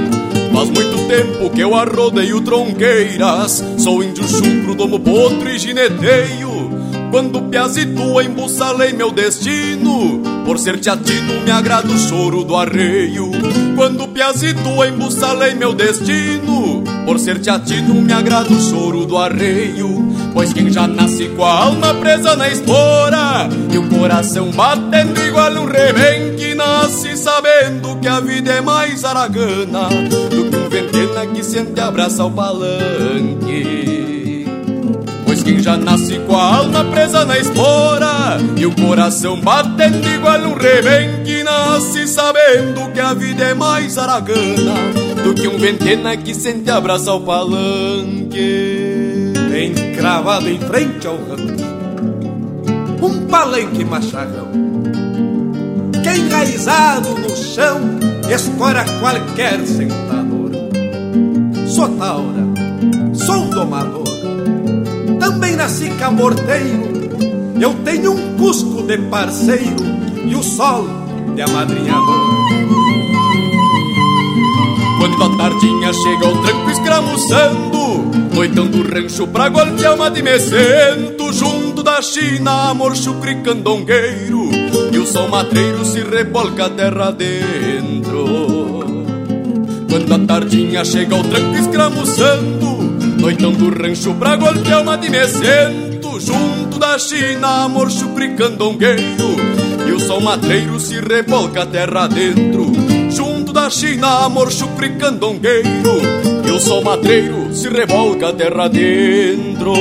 Faz muito tempo que eu arrodeio tronqueiras Sou índio chucro, domo potro e gineteio. Quando piazito embussalei meu destino por ser teatino me agrada o choro do arreio. Quando piazito embussalei meu destino Por ser teatino me agrada o choro do arreio Pois quem já nasce com a alma presa na espora E o coração batendo igual um rebenque Nasce sabendo que a vida é mais aragana Do que um ventena que sente abraça o palanque. Pois quem já nasce com a alma presa na espora E o coração batendo igual um rebenque Nasce sabendo que a vida é mais aragana Do que um ventena que sente abraça o palanque Encravado em frente ao rancho Um palanque macharrão Que enraizado no chão Escora qualquer sentador Sou taura, sou domador também nasci camorteiro. Eu tenho um cusco de parceiro e o sol de amadrinhador. Quando a tardinha chega o tranco escramuçando, noitão do rancho pra golpear uma de mecento, junto da China, amor chucre candongueiro, e o sol matreiro se rebolca a terra dentro. Quando a tardinha chega o tranco escramuçando, Noitão do rancho pra golpear uma de mecento Junto da China, amor chupri candongueiro E o sol matreiro se rebolca a terra dentro Junto da China, amor chupri candongueiro E o sol matreiro se revolca a terra dentro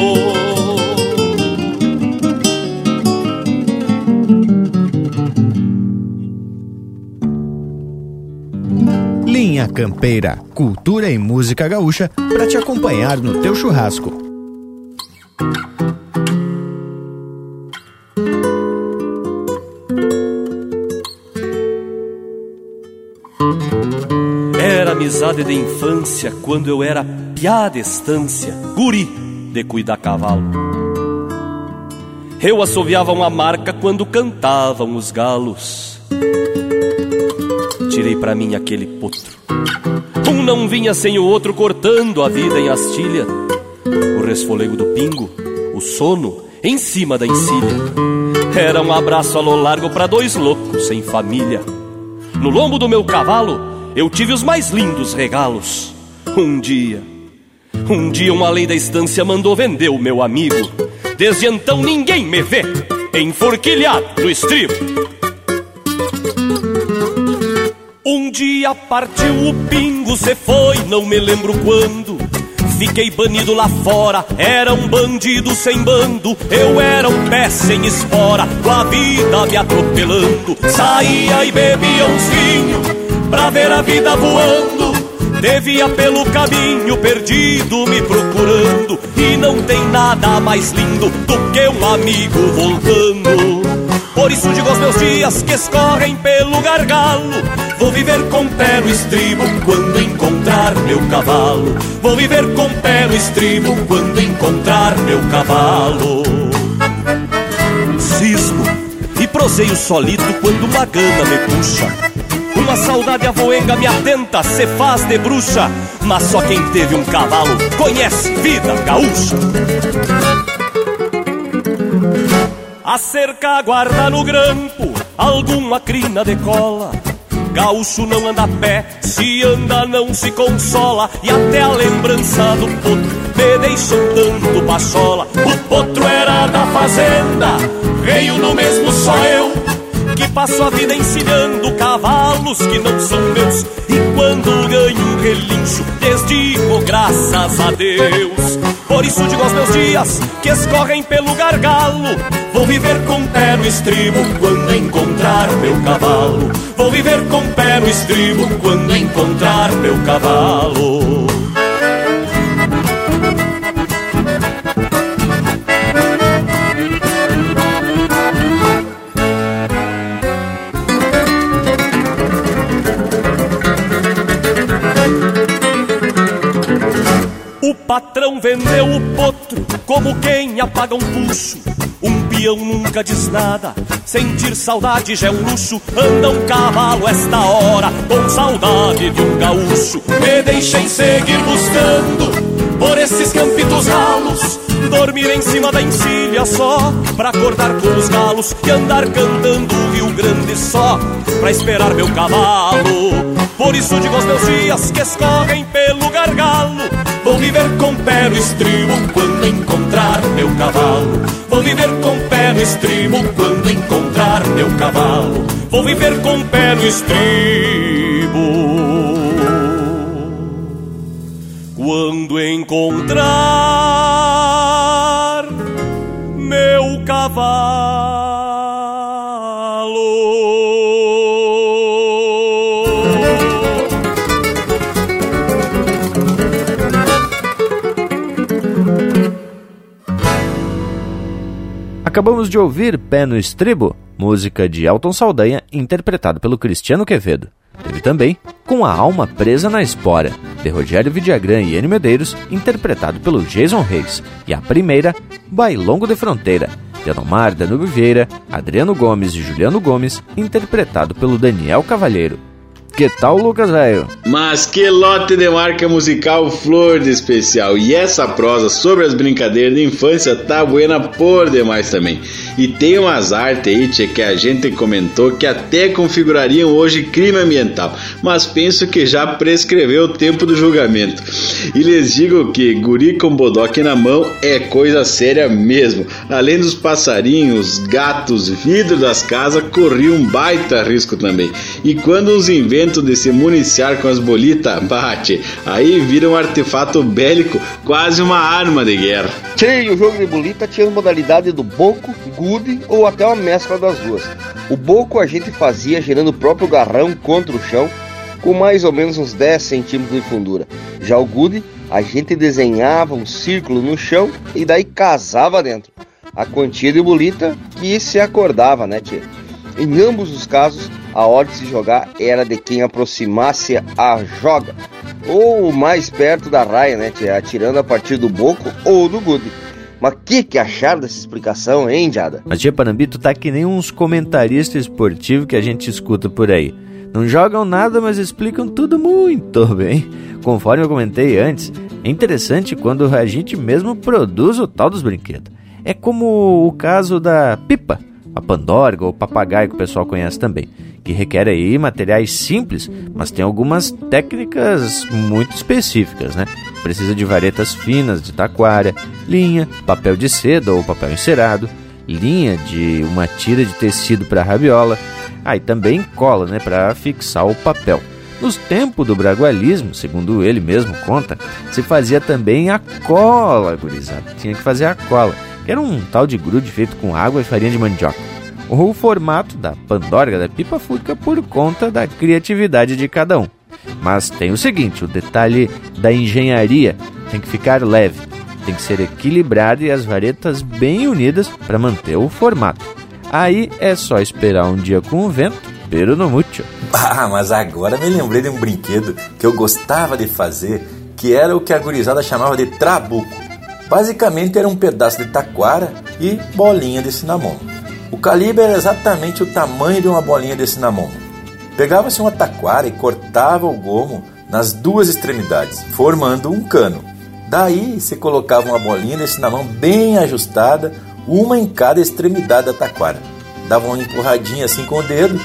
Linha Campeira, cultura e música gaúcha para te acompanhar no teu churrasco. Amizade de infância quando eu era piá de estância, guri de cuidar cavalo. Eu assoviava uma marca quando cantavam os galos tirei para mim aquele potro. Um não vinha sem o outro cortando a vida em astilha. O resfolego do pingo, o sono em cima da encilha. Era um abraço a lo largo para dois loucos sem família. No lombo do meu cavalo eu tive os mais lindos regalos. Um dia, um dia uma lei da estância mandou vender o meu amigo. Desde então ninguém me vê enforquilhado no estribo. Um dia partiu o pingo, cê foi, não me lembro quando. Fiquei banido lá fora, era um bandido sem bando. Eu era um pé sem espora, com a vida me atropelando. Saía e bebia uns vinhos, pra ver a vida voando. Devia pelo caminho perdido me procurando. E não tem nada mais lindo do que um amigo voltando. Por isso digo aos meus dias que escorrem pelo gargalo Vou viver com pé no estribo quando encontrar meu cavalo Vou viver com pé no estribo quando encontrar meu cavalo Cismo e proseio solito quando uma gana me puxa uma saudade avoenga me atenta, se faz de bruxa. Mas só quem teve um cavalo conhece vida gaúcha. A cerca guarda no grampo alguma crina de cola Gaúcho não anda a pé, se anda não se consola. E até a lembrança do potro me deixa tanto pachola. O potro era da fazenda, veio no mesmo só eu passo a vida ensinando cavalos que não são meus. E quando ganho relincho, desdigo graças a Deus. Por isso digo aos meus dias que escorrem pelo gargalo. Vou viver com pé no estribo quando encontrar meu cavalo. Vou viver com pé no estribo quando encontrar meu cavalo patrão vendeu o potro como quem apaga um puxo. Um peão nunca diz nada, sentir saudade já é um luxo. Anda um cavalo esta hora, com saudade de um gaúcho. Me deixem seguir buscando por esses campitos ralos. Dormir em cima da encilha só, pra acordar com os galos. E andar cantando o Rio Grande só, pra esperar meu cavalo. Por isso digo aos meus dias que escorrem pelo gargalo Vou viver com pé no estribo quando encontrar meu cavalo. Vou viver com pé no estribo quando encontrar meu cavalo. Vou viver com pé no estribo quando encontrar meu cavalo. Acabamos de ouvir Pé no Estribo, música de Elton Saldanha, interpretado pelo Cristiano Quevedo. Teve também Com a Alma Presa na Espora, de Rogério Vidagrã e Enio Medeiros, interpretado pelo Jason Reis. E a primeira, Bailongo de Fronteira, de Anomar Danube Vieira, Adriano Gomes e Juliano Gomes, interpretado pelo Daniel Cavalheiro. Que tal, Lucas velho? Mas que lote de marca musical flor de especial. E essa prosa sobre as brincadeiras de infância tá buena por demais também. E tem umas artes aí, tchê, que a gente comentou que até configurariam hoje crime ambiental. Mas penso que já prescreveu o tempo do julgamento. E lhes digo que guri com bodoque na mão é coisa séria mesmo. Além dos passarinhos, gatos, vidro das casas, corria um baita risco também. E quando os inventos de se municiar com as bolitas bate, aí vira um artefato bélico, quase uma arma de guerra. Sim, o jogo de bolita tinha as modalidades do boco, gude ou até uma mescla das duas. O boco a gente fazia girando o próprio garrão contra o chão, com mais ou menos uns 10 centímetros de fundura. Já o gude, a gente desenhava um círculo no chão e daí casava dentro. A quantia de bolita que se acordava, né, tia? Em ambos os casos, a ordem de se jogar era de quem aproximasse a joga, ou mais perto da raia, né, atirando a partir do boco ou do gude. Mas que que acharam dessa explicação, hein, Jada? Mas tia Panambi, tu tá que nem uns comentaristas esportivos que a gente escuta por aí. Não jogam nada, mas explicam tudo muito bem. Conforme eu comentei antes, é interessante quando a gente mesmo produz o tal dos brinquedos. É como o caso da pipa a pandorga ou papagaio que o pessoal conhece também, que requer aí materiais simples, mas tem algumas técnicas muito específicas, né? Precisa de varetas finas de taquara, linha, papel de seda ou papel encerado, linha de uma tira de tecido para rabiola, aí ah, também cola, né, para fixar o papel. Nos tempos do bragualismo, segundo ele mesmo conta, se fazia também a cola, gurizada. Tinha que fazer a cola que era um tal de grude feito com água e farinha de mandioca. O formato da pandorga da pipa fica por conta da criatividade de cada um. Mas tem o seguinte, o detalhe da engenharia tem que ficar leve, tem que ser equilibrado e as varetas bem unidas para manter o formato. Aí é só esperar um dia com o vento, pero no mucho. Ah, mas agora me lembrei de um brinquedo que eu gostava de fazer, que era o que a gurizada chamava de trabuco. Basicamente era um pedaço de taquara e bolinha de cinamomo. O calibre era exatamente o tamanho de uma bolinha de cinamomo. Pegava-se uma taquara e cortava o gomo nas duas extremidades, formando um cano. Daí se colocava uma bolinha de cinnamon bem ajustada, uma em cada extremidade da taquara. Dava uma empurradinha assim com o dedo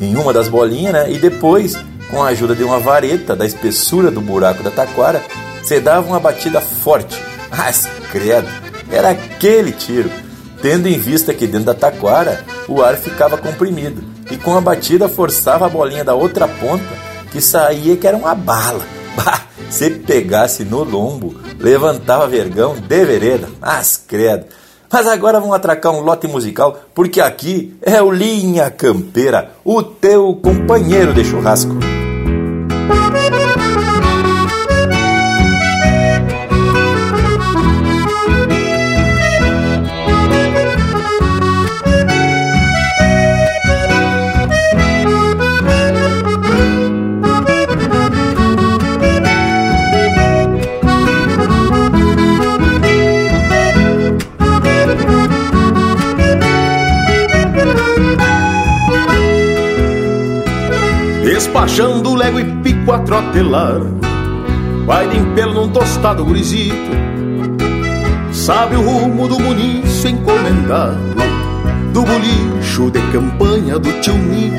em uma das bolinhas, né? E depois, com a ajuda de uma vareta da espessura do buraco da taquara, você dava uma batida forte mas credo, era aquele tiro, tendo em vista que dentro da taquara o ar ficava comprimido e com a batida forçava a bolinha da outra ponta que saía que era uma bala. Bah, se pegasse no lombo, levantava vergão de vereda. Mas credo. Mas agora vamos atracar um lote musical, porque aqui é o Linha Campeira, o teu companheiro de churrasco. Vai de impelo num tostado gurizito Sabe o rumo do munício encomendado Do bolicho de campanha do tio Nico.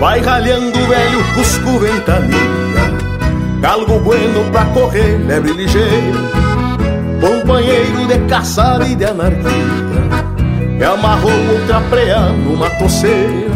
Vai ralhando o velho cusco ventania Galgo bueno pra correr, lebre ligeiro Companheiro de caçada e de anarquia Me amarrou outra preá numa toceira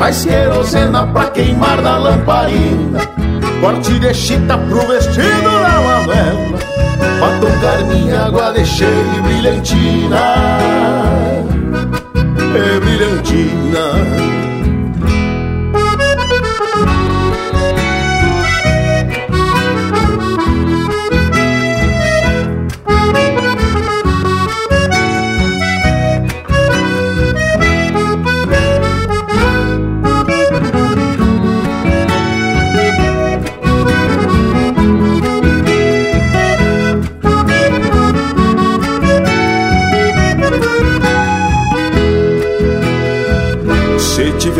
mais querosena pra queimar da lamparina. Corte de chita pro vestido da Manuela Pra tocar água de cheio brilhantina. É brilhantina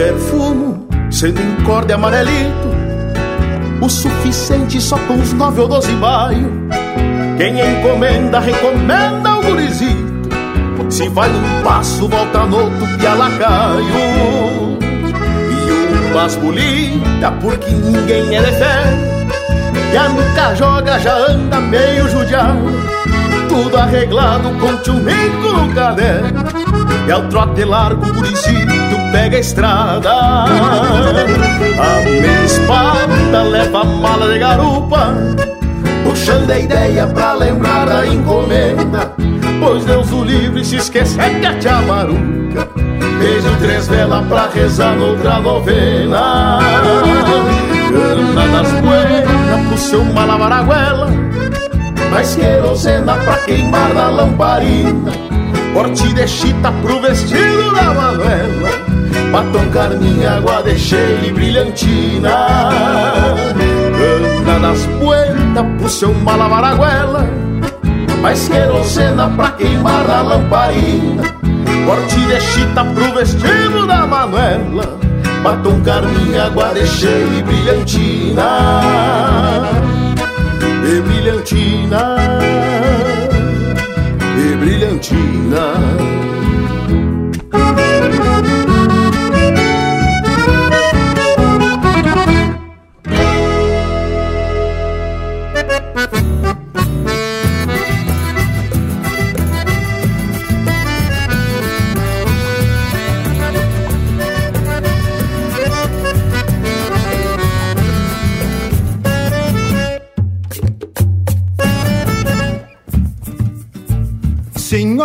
tiver fumo, sendo em amarelito, o suficiente só com uns nove ou doze baio. Quem encomenda, recomenda o gurizito. Se vai um passo, volta no outro, pialacaio. E o mais bonita, porque ninguém é de fé. E a nunca joga, já anda meio judiado. Tudo arreglado com tchumico no caderno. E ao trote largo, o gurizito pega a estrada. A minha espada leva a mala de garupa Puxando a ideia pra lembrar da encomenda. Pois Deus o livre se esquecer que a tia Maruca Beijo três velas pra rezar noutra novena. Canta das buenas pro seu Malavaraguela Mais querosena pra queimar da lamparina Corte de chita pro vestido da Manuela. Batom, carmim, água de cheia brilhantina. Anda das buenas pro seu malavaraguela Mais querosena pra queimar a lamparina. Corte de chita pro vestido da Manuela. Batom, carmim, água de cheia brilhantina. E brilhantina. E brilhantina Senhora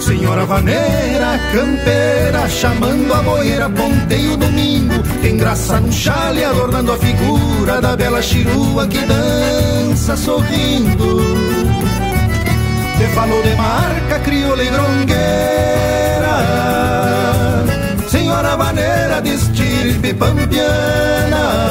Senhora vaneira, campeira, chamando a boeira, ponteio domingo, tem graça no chale, adornando a figura da bela chirua que dança sorrindo. Te falou de marca, crioula e grongueira, Senhora vaneira de estirpe pampiana.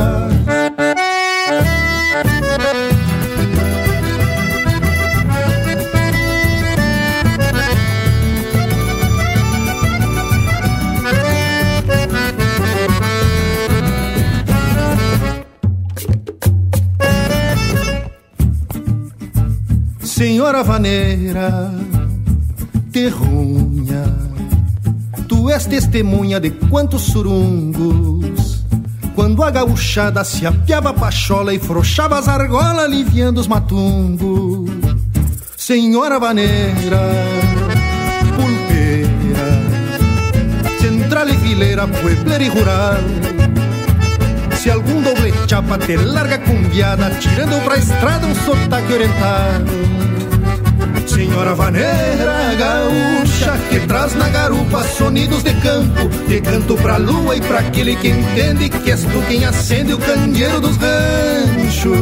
Senhora vaneira, terrunha, tu és testemunha de quantos surungos. Quando a gauchada se apiava a pachola e frouxava as argolas, aliviando os matungos. Senhora vaneira, pulpeira, central e fileira, puebler e rural. Se algum doble chapa te larga cumbiada, tirando pra estrada um sotaque oriental. Senhora vaneira gaúcha que traz na garupa sonidos de campo, de canto pra lua e pra aquele que entende que és tu quem acende o candeeiro dos ranchos.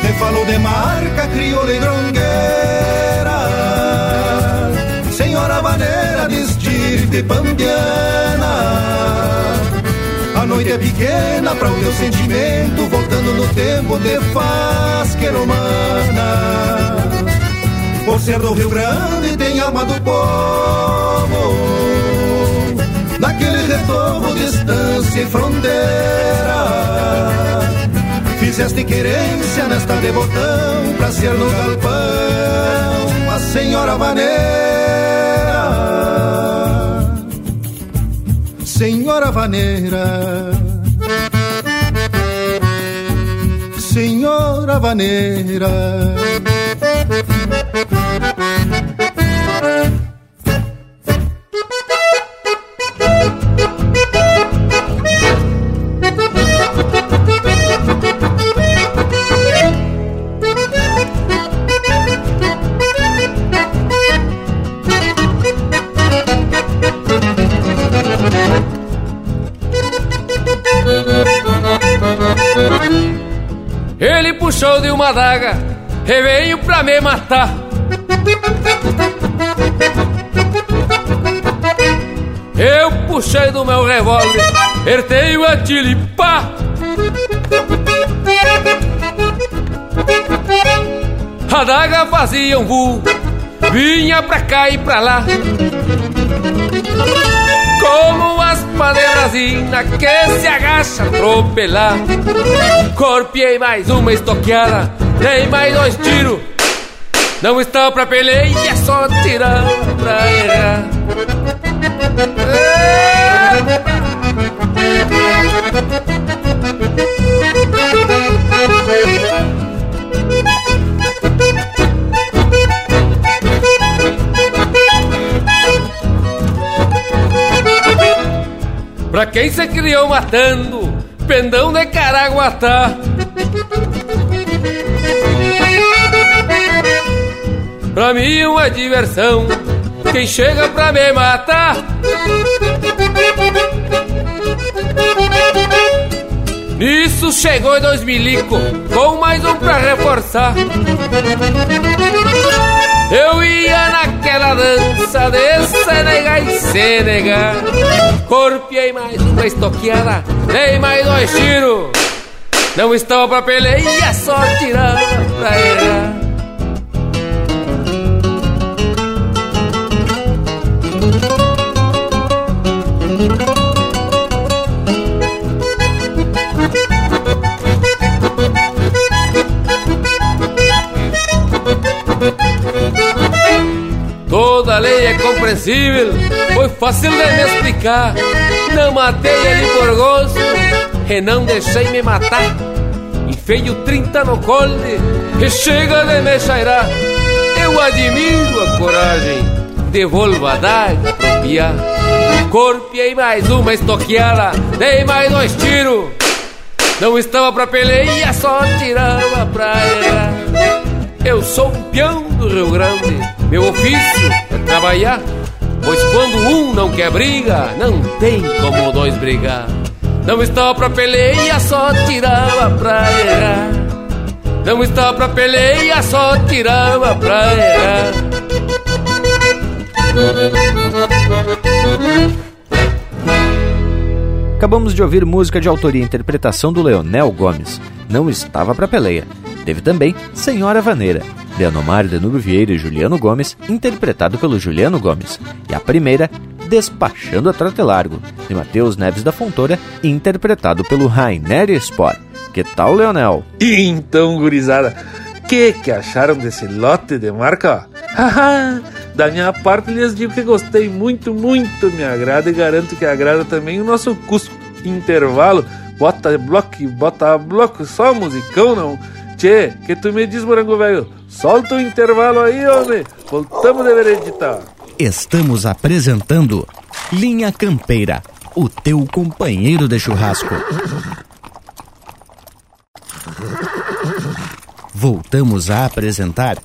Te falou de marca crioula e grongueira, Senhora vaneira de estirpe pambiana. Pequena para o teu sentimento, voltando no tempo te faz que humana. Por ser do Rio Grande tem alma do povo, naquele retorno, distância e fronteira. Fizeste querência nesta de botão, pra ser no galpão a senhora vaneira. Senhora vaneira, Senhora veio pra me matar. Eu puxei do meu revólver, ertei o atilipá. A daga fazia um voo, vinha pra cá e pra lá. Como aspa de que se agacha a atropelar. Corpiei mais uma estoqueada, dei mais dois tiros. Não estava pra peleia, é só tirar pra errar. Pra quem se criou matando, pendão de Caraguatá. Pra mim uma diversão, quem chega pra me matar. Nisso chegou dois milico, com mais um pra reforçar. Eu ia naquela dança de Senegal e Senegal Corpiei mais uma estoqueada, dei mais dois tiros Não estava pra peleia, só tirava pra errar compreensível, foi fácil de me explicar. Não matei ele por gosto e não deixei me matar. Enfeio 30 no colde e chega de me cheirar. Eu admiro a coragem, devolvo a daga pro piar. Corpiei mais uma estoqueada, dei mais dois tiros. Não estava pra peleia, só tirava pra errar. Eu sou um peão do Rio Grande, meu ofício é trabalhar. Pois quando um não quer briga, não tem como dois brigar. Não estava pra peleia, só tirava pra errar. Não estava pra peleia, só tirava pra errar. Acabamos de ouvir música de autoria e interpretação do Leonel Gomes. Não estava para peleia. Teve também Senhora Vaneira, de Anomar Danúbio Vieira e Juliano Gomes, interpretado pelo Juliano Gomes. E a primeira, Despachando a Trote Largo, de Matheus Neves da Fontoura, interpretado pelo Rainer Sport. Que tal, Leonel? Então, gurizada, que que acharam desse lote de marca? Haha, da minha parte lhes digo que gostei muito, muito, me agrada e garanto que agrada também o nosso custo intervalo. Bota bloco, bota bloco, só musicão não. Tchê, que tu me diz, morango velho? Solta o intervalo aí, homem. Voltamos de editar. Estamos apresentando Linha Campeira, o teu companheiro de churrasco. Voltamos a apresentar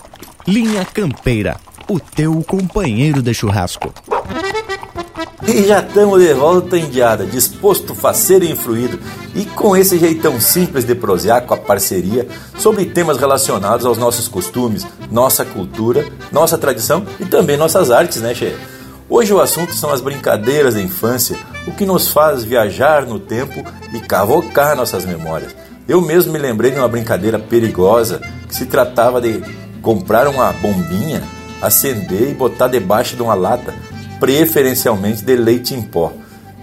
Linha Campeira, o teu companheiro de churrasco. E já estamos de volta, indiada, disposto, faceiro e influído, e com esse jeitão simples de prosear com a parceria sobre temas relacionados aos nossos costumes, nossa cultura, nossa tradição e também nossas artes, né, Che? Hoje o assunto são as brincadeiras da infância, o que nos faz viajar no tempo e cavocar nossas memórias. Eu mesmo me lembrei de uma brincadeira perigosa que se tratava de comprar uma bombinha, acender e botar debaixo de uma lata preferencialmente de leite em pó.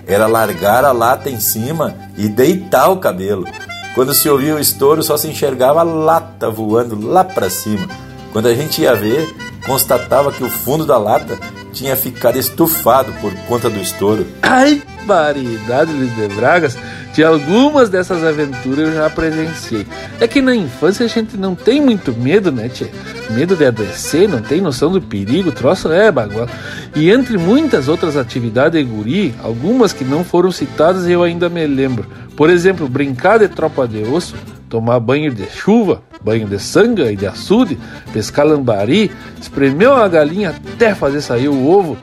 Era largar a lata em cima e deitar o cabelo. Quando se ouvia o estouro, só se enxergava a lata voando lá para cima. Quando a gente ia ver, constatava que o fundo da lata tinha ficado estufado por conta do estouro. Ai, variedade, Luiz de Bragas! De algumas dessas aventuras eu já presenciei. É que na infância a gente não tem muito medo, né, tia? Medo de adoecer, não tem noção do perigo, troço é bagual. E entre muitas outras atividades de guri, algumas que não foram citadas eu ainda me lembro. Por exemplo, brincar de tropa de osso, tomar banho de chuva, banho de sanga e de açude, pescar lambari, espremer uma galinha até fazer sair o ovo,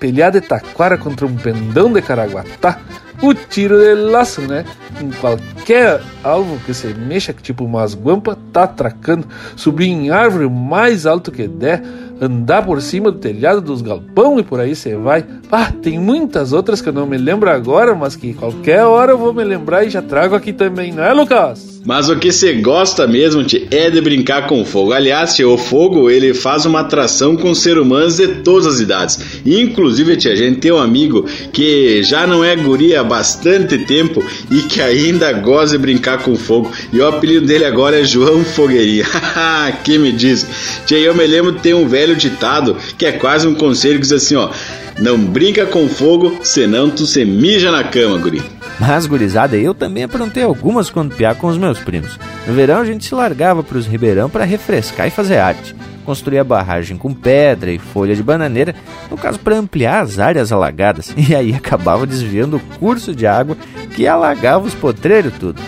pelhar de taquara contra um pendão de caraguatá, o tiro de laço, né? Em qualquer alvo que se mexa, tipo umas guampas, tá atracando, subir em árvore mais alto que der, andar por cima do telhado dos galpão e por aí você vai. Ah, tem muitas outras que eu não me lembro agora, mas que qualquer hora eu vou me lembrar e já trago aqui também, não é, Lucas? Mas o que você gosta mesmo, tio, é de brincar com fogo. Aliás, tio, o fogo ele faz uma atração com seres humanos de todas as idades. Inclusive, tia, a gente tem um amigo que já não é guri há bastante tempo e que ainda gosta de brincar com fogo. E o apelido dele agora é João Fogueirinha. que me diz? Tia, eu me lembro de ter um velho ditado que é quase um conselho que diz assim, ó. Não brinca com fogo, senão tu se mija na cama, guri. Mas, gurizada, eu também aprontei algumas quando piar com os meus primos. No verão a gente se largava para os ribeirão para refrescar e fazer arte. Construía barragem com pedra e folha de bananeira, no caso para ampliar as áreas alagadas, e aí acabava desviando o curso de água que alagava os potreiros tudo.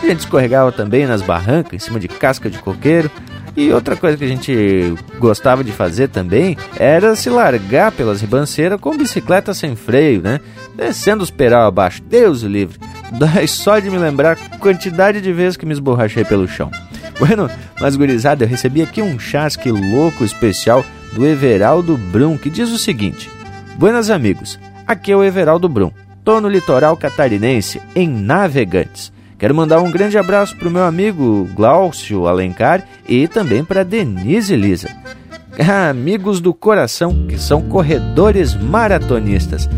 A gente escorregava também nas barrancas, em cima de casca de coqueiro, e outra coisa que a gente gostava de fazer também era se largar pelas ribanceiras com bicicleta sem freio, né? Descendo os peral abaixo, Deus o livre. Dói só de me lembrar a quantidade de vezes que me esborrachei pelo chão. Bueno, mas gurizada, eu recebi aqui um chasque louco especial do Everaldo Brum, que diz o seguinte: Buenas amigos, aqui é o Everaldo Brum. Tô no litoral catarinense, em Navegantes. Quero mandar um grande abraço para o meu amigo Glaucio Alencar e também para Denise Lisa. Amigos do coração, que são corredores maratonistas.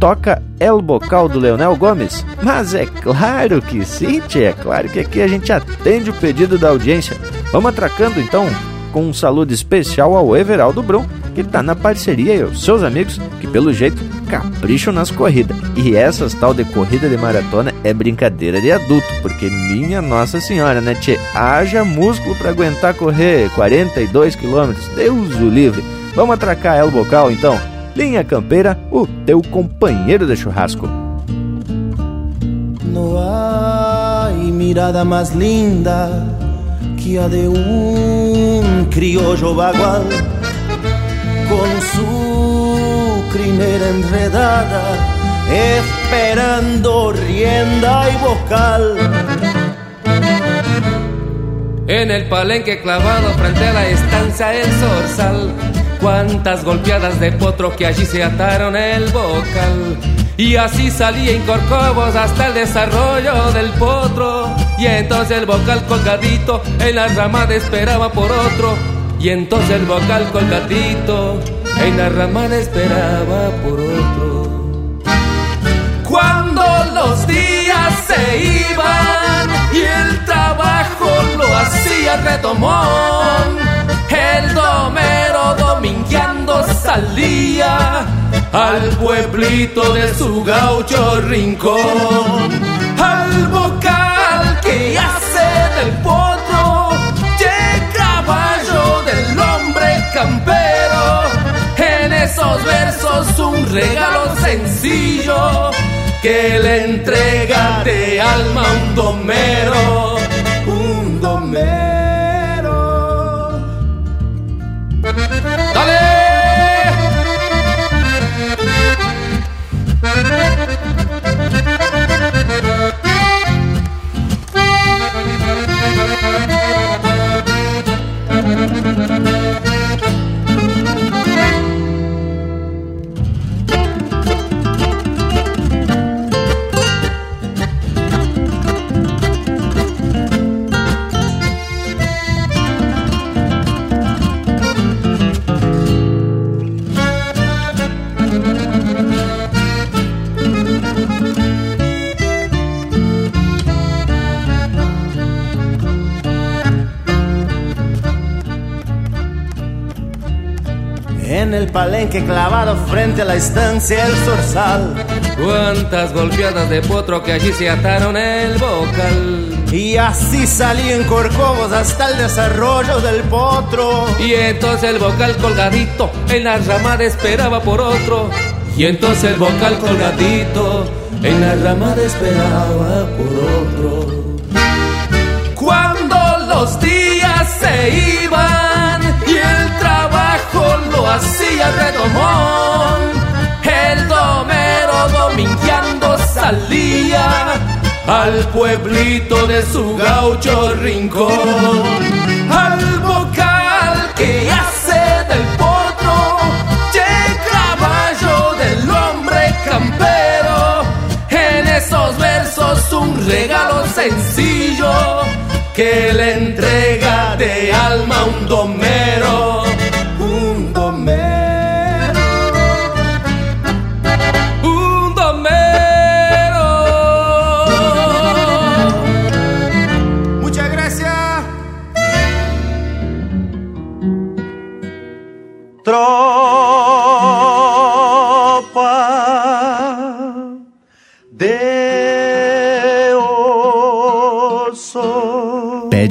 Toca El Bocal do Leonel Gomes? Mas é claro que sim, tia. É claro que aqui a gente atende o pedido da audiência. Vamos atracando então com um saludo especial ao Everaldo Brum, que está na parceria e os seus amigos, que pelo jeito capricham nas corridas. E essas tal de corrida de maratona é brincadeira de adulto, porque minha Nossa Senhora, né, tchê? Haja músculo para aguentar correr 42 quilômetros, Deus o livre. Vamos atracar El Bocal então? Linha Campeira, o teu companheiro de churrasco. No hay mirada más linda que a de un criollo bagual con su crinera enredada, esperando rienda y vocal. En el palenque clavado frente a la estancia el zorzal, cuántas golpeadas de potro que allí se ataron el bocal. Y así salía en Corcovos hasta el desarrollo del potro. Y entonces el vocal colgadito en la ramada esperaba por otro. Y entonces el vocal colgadito en la ramada esperaba por otro. Cuando los días se iban y el trabajo lo hacía retomón, el domero domingueando salía al pueblito de su gaucho rincón, al vocal que hace del potro, y caballo del hombre campero. Esos versos un regalo sencillo que le entrega de alma un domero, un domero. ¡Dale! En el palenque clavado frente a la estancia el zorzal. Cuántas golpeadas de potro que allí se ataron el bocal. Y así salí en Corcovos hasta el desarrollo del potro. Y entonces el vocal colgadito en la ramada esperaba por otro. Y entonces el vocal colgadito en la ramada esperaba por otro. Cuando los días se iban y el trabajo lo hacía redomón, el domero domingueando salía al pueblito de su gaucho rincón, al vocal que hace del potro, y caballo del hombre campero, en esos versos un regalo sencillo que le entrega de alma un domero,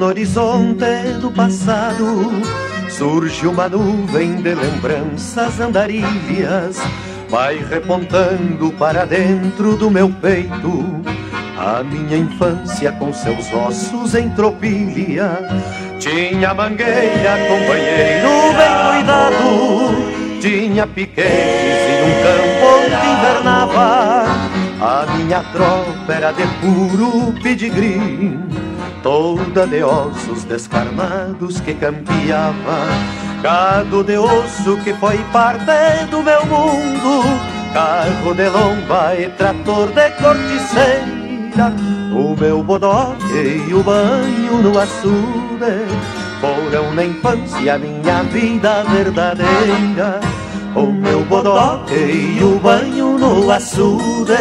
No horizonte do passado Surge uma nuvem de lembranças andarilhas, vai repontando para dentro do meu peito. A minha infância com seus ossos em tropilha Tinha mangueira, companheiro bem cuidado Tinha piquetes e um campo onde invernava A minha tropa era de puro pedigree Toda de ossos descarnados que campeava Gado de osso que foi parte do meu mundo Carro de lomba e trator de corticeira o meu bodoque e o banho no açude Foram na infância minha vida verdadeira O meu bodoque e o banho no açude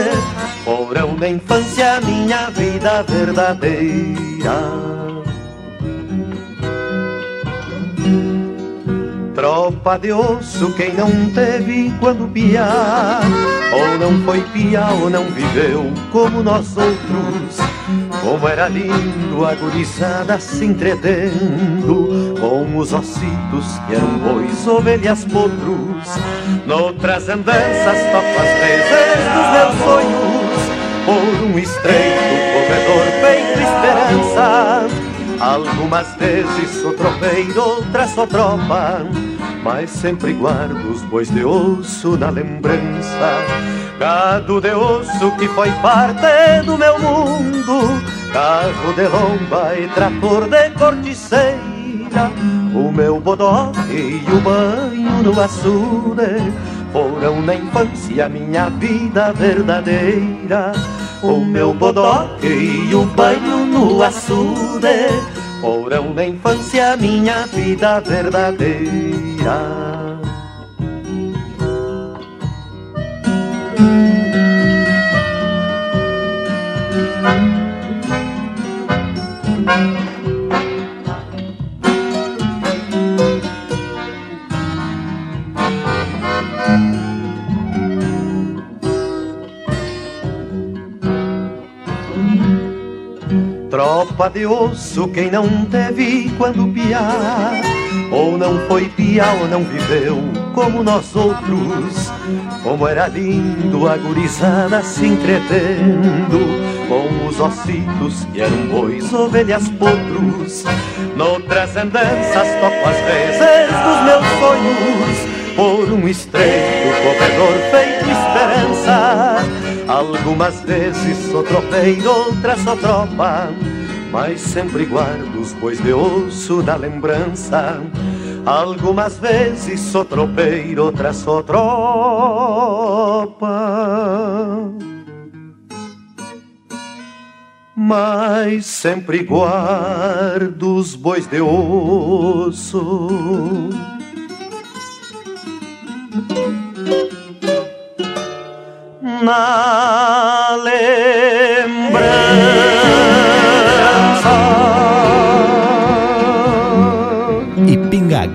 Foram na infância minha vida verdadeira. Tropa de osso, quem não teve quando piar Ou não foi piar ou não viveu como nós outros. Como era lindo a gurizada se entretendo Com os ossitos que eram bois, ovelhas, potros Noutras andanças toco as vezes dos meus sonhos. Por um estreito corredor feito esperança. Algumas vezes sou tropeiro, outras sou tropa. Mas sempre guardo os bois de osso na lembrança. Gado de osso que foi parte do meu mundo. Carro de lomba e trator de corticeira O meu bodoque e o banho no açude. Foram na infância minha vida verdadeira. O meu bodoque e o banho no açude. Foram na infância minha vida verdadeira. De osso, quem não teve quando piar Ou não foi piar ou não viveu como nós outros. Como era lindo a gurizada se entretendo Com os ossitos que eram bois, ovelhas, potros. Noutras andanças toco as vezes dos meus sonhos por um estreito corredor feito esperança. Algumas vezes sou tropeiro, outras sou tropa, mas sempre guardo os bois de osso da lembrança. Algumas vezes sou tropeiro, outras sou tropa. Mas sempre guardo os bois de osso na lembrança.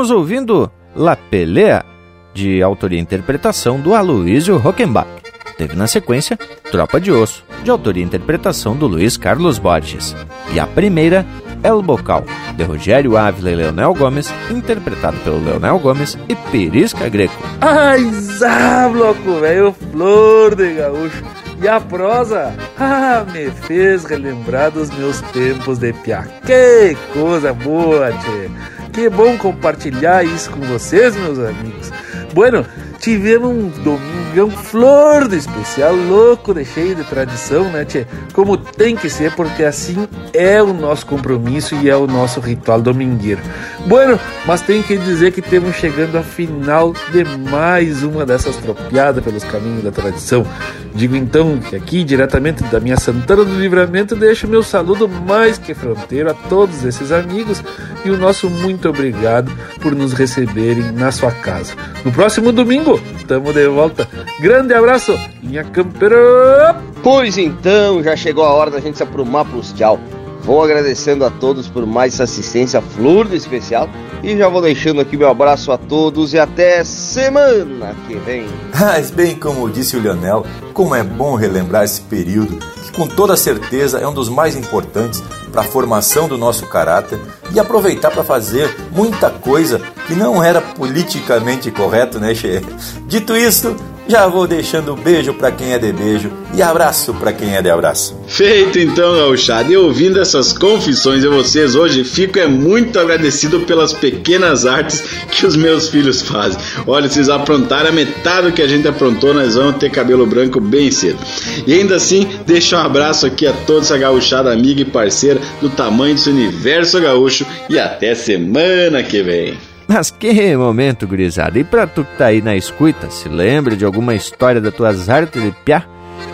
Estamos ouvindo La Pelea, de autoria e interpretação do Aloysio Rockenbach. Teve na sequência Tropa de Osso, de autoria e interpretação do Luiz Carlos Borges. E a primeira, El Bocal, de Rogério Ávila e Leonel Gomes, interpretado pelo Leonel Gomes e Perisca Greco. Ai, zá, bloco velho, flor de gaúcho. E a prosa, ah, me fez relembrar dos meus tempos de piá. Que coisa boa, tchê. Que bom compartilhar isso com vocês, meus amigos. Bueno, tivemos um domingão flor de especial, louco, de cheio de tradição, né, tchê? Como tem que ser, porque assim é o nosso compromisso e é o nosso ritual domingueiro. Bueno, mas tem que dizer que temos chegando ao final de mais uma dessas tropiadas pelos caminhos da tradição. Digo então que aqui, diretamente da minha Santana do Livramento, deixo meu saludo mais que fronteiro a todos esses amigos e o nosso muito obrigado por nos receberem na sua casa. No próximo domingo, tamo de volta. Grande abraço, minha campeira! Pois então, já chegou a hora da gente se aprumar pros tchau. Vou agradecendo a todos por mais essa assistência flor do especial e já vou deixando aqui meu abraço a todos e até semana que vem. Mas bem como disse o Leonel, como é bom relembrar esse período que com toda certeza é um dos mais importantes para a formação do nosso caráter e aproveitar para fazer muita coisa que não era politicamente correto, né, Che? Dito isso, já vou deixando beijo para quem é de beijo e abraço para quem é de abraço. Feito então, gauchada. E ouvindo essas confissões de vocês hoje, fico é muito agradecido pelas pequenas artes que os meus filhos fazem. Olha, vocês aprontaram a metade do que a gente aprontou, nós vamos ter cabelo branco bem cedo. E ainda assim, deixo um abraço aqui a toda essa gauchada amiga e parceira do tamanho desse universo gaúcho e até semana que vem. Mas que momento, gurizada. E pra tu que tá aí na escuta, se lembra de alguma história das tuas artes de piá?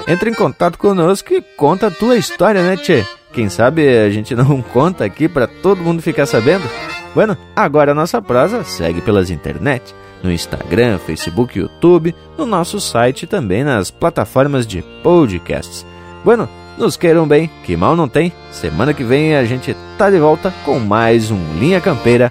Entra em contato conosco e conta a tua história, né, tchê? Quem sabe a gente não conta aqui para todo mundo ficar sabendo? Bueno, agora a nossa prosa segue pelas internet, no Instagram, Facebook, YouTube, no nosso site e também nas plataformas de podcasts. Bueno, nos queiram bem, que mal não tem. Semana que vem a gente tá de volta com mais um Linha Campeira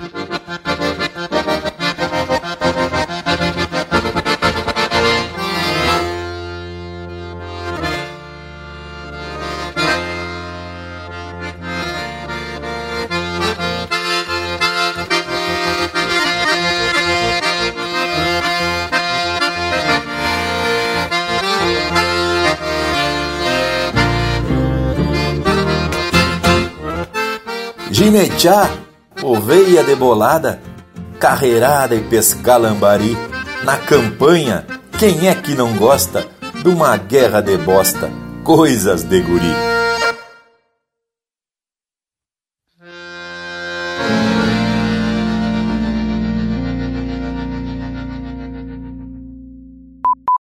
Ginechá, oveia debolada, carreirada e pescar lambari. Na campanha, quem é que não gosta de uma guerra de bosta? Coisas de guri.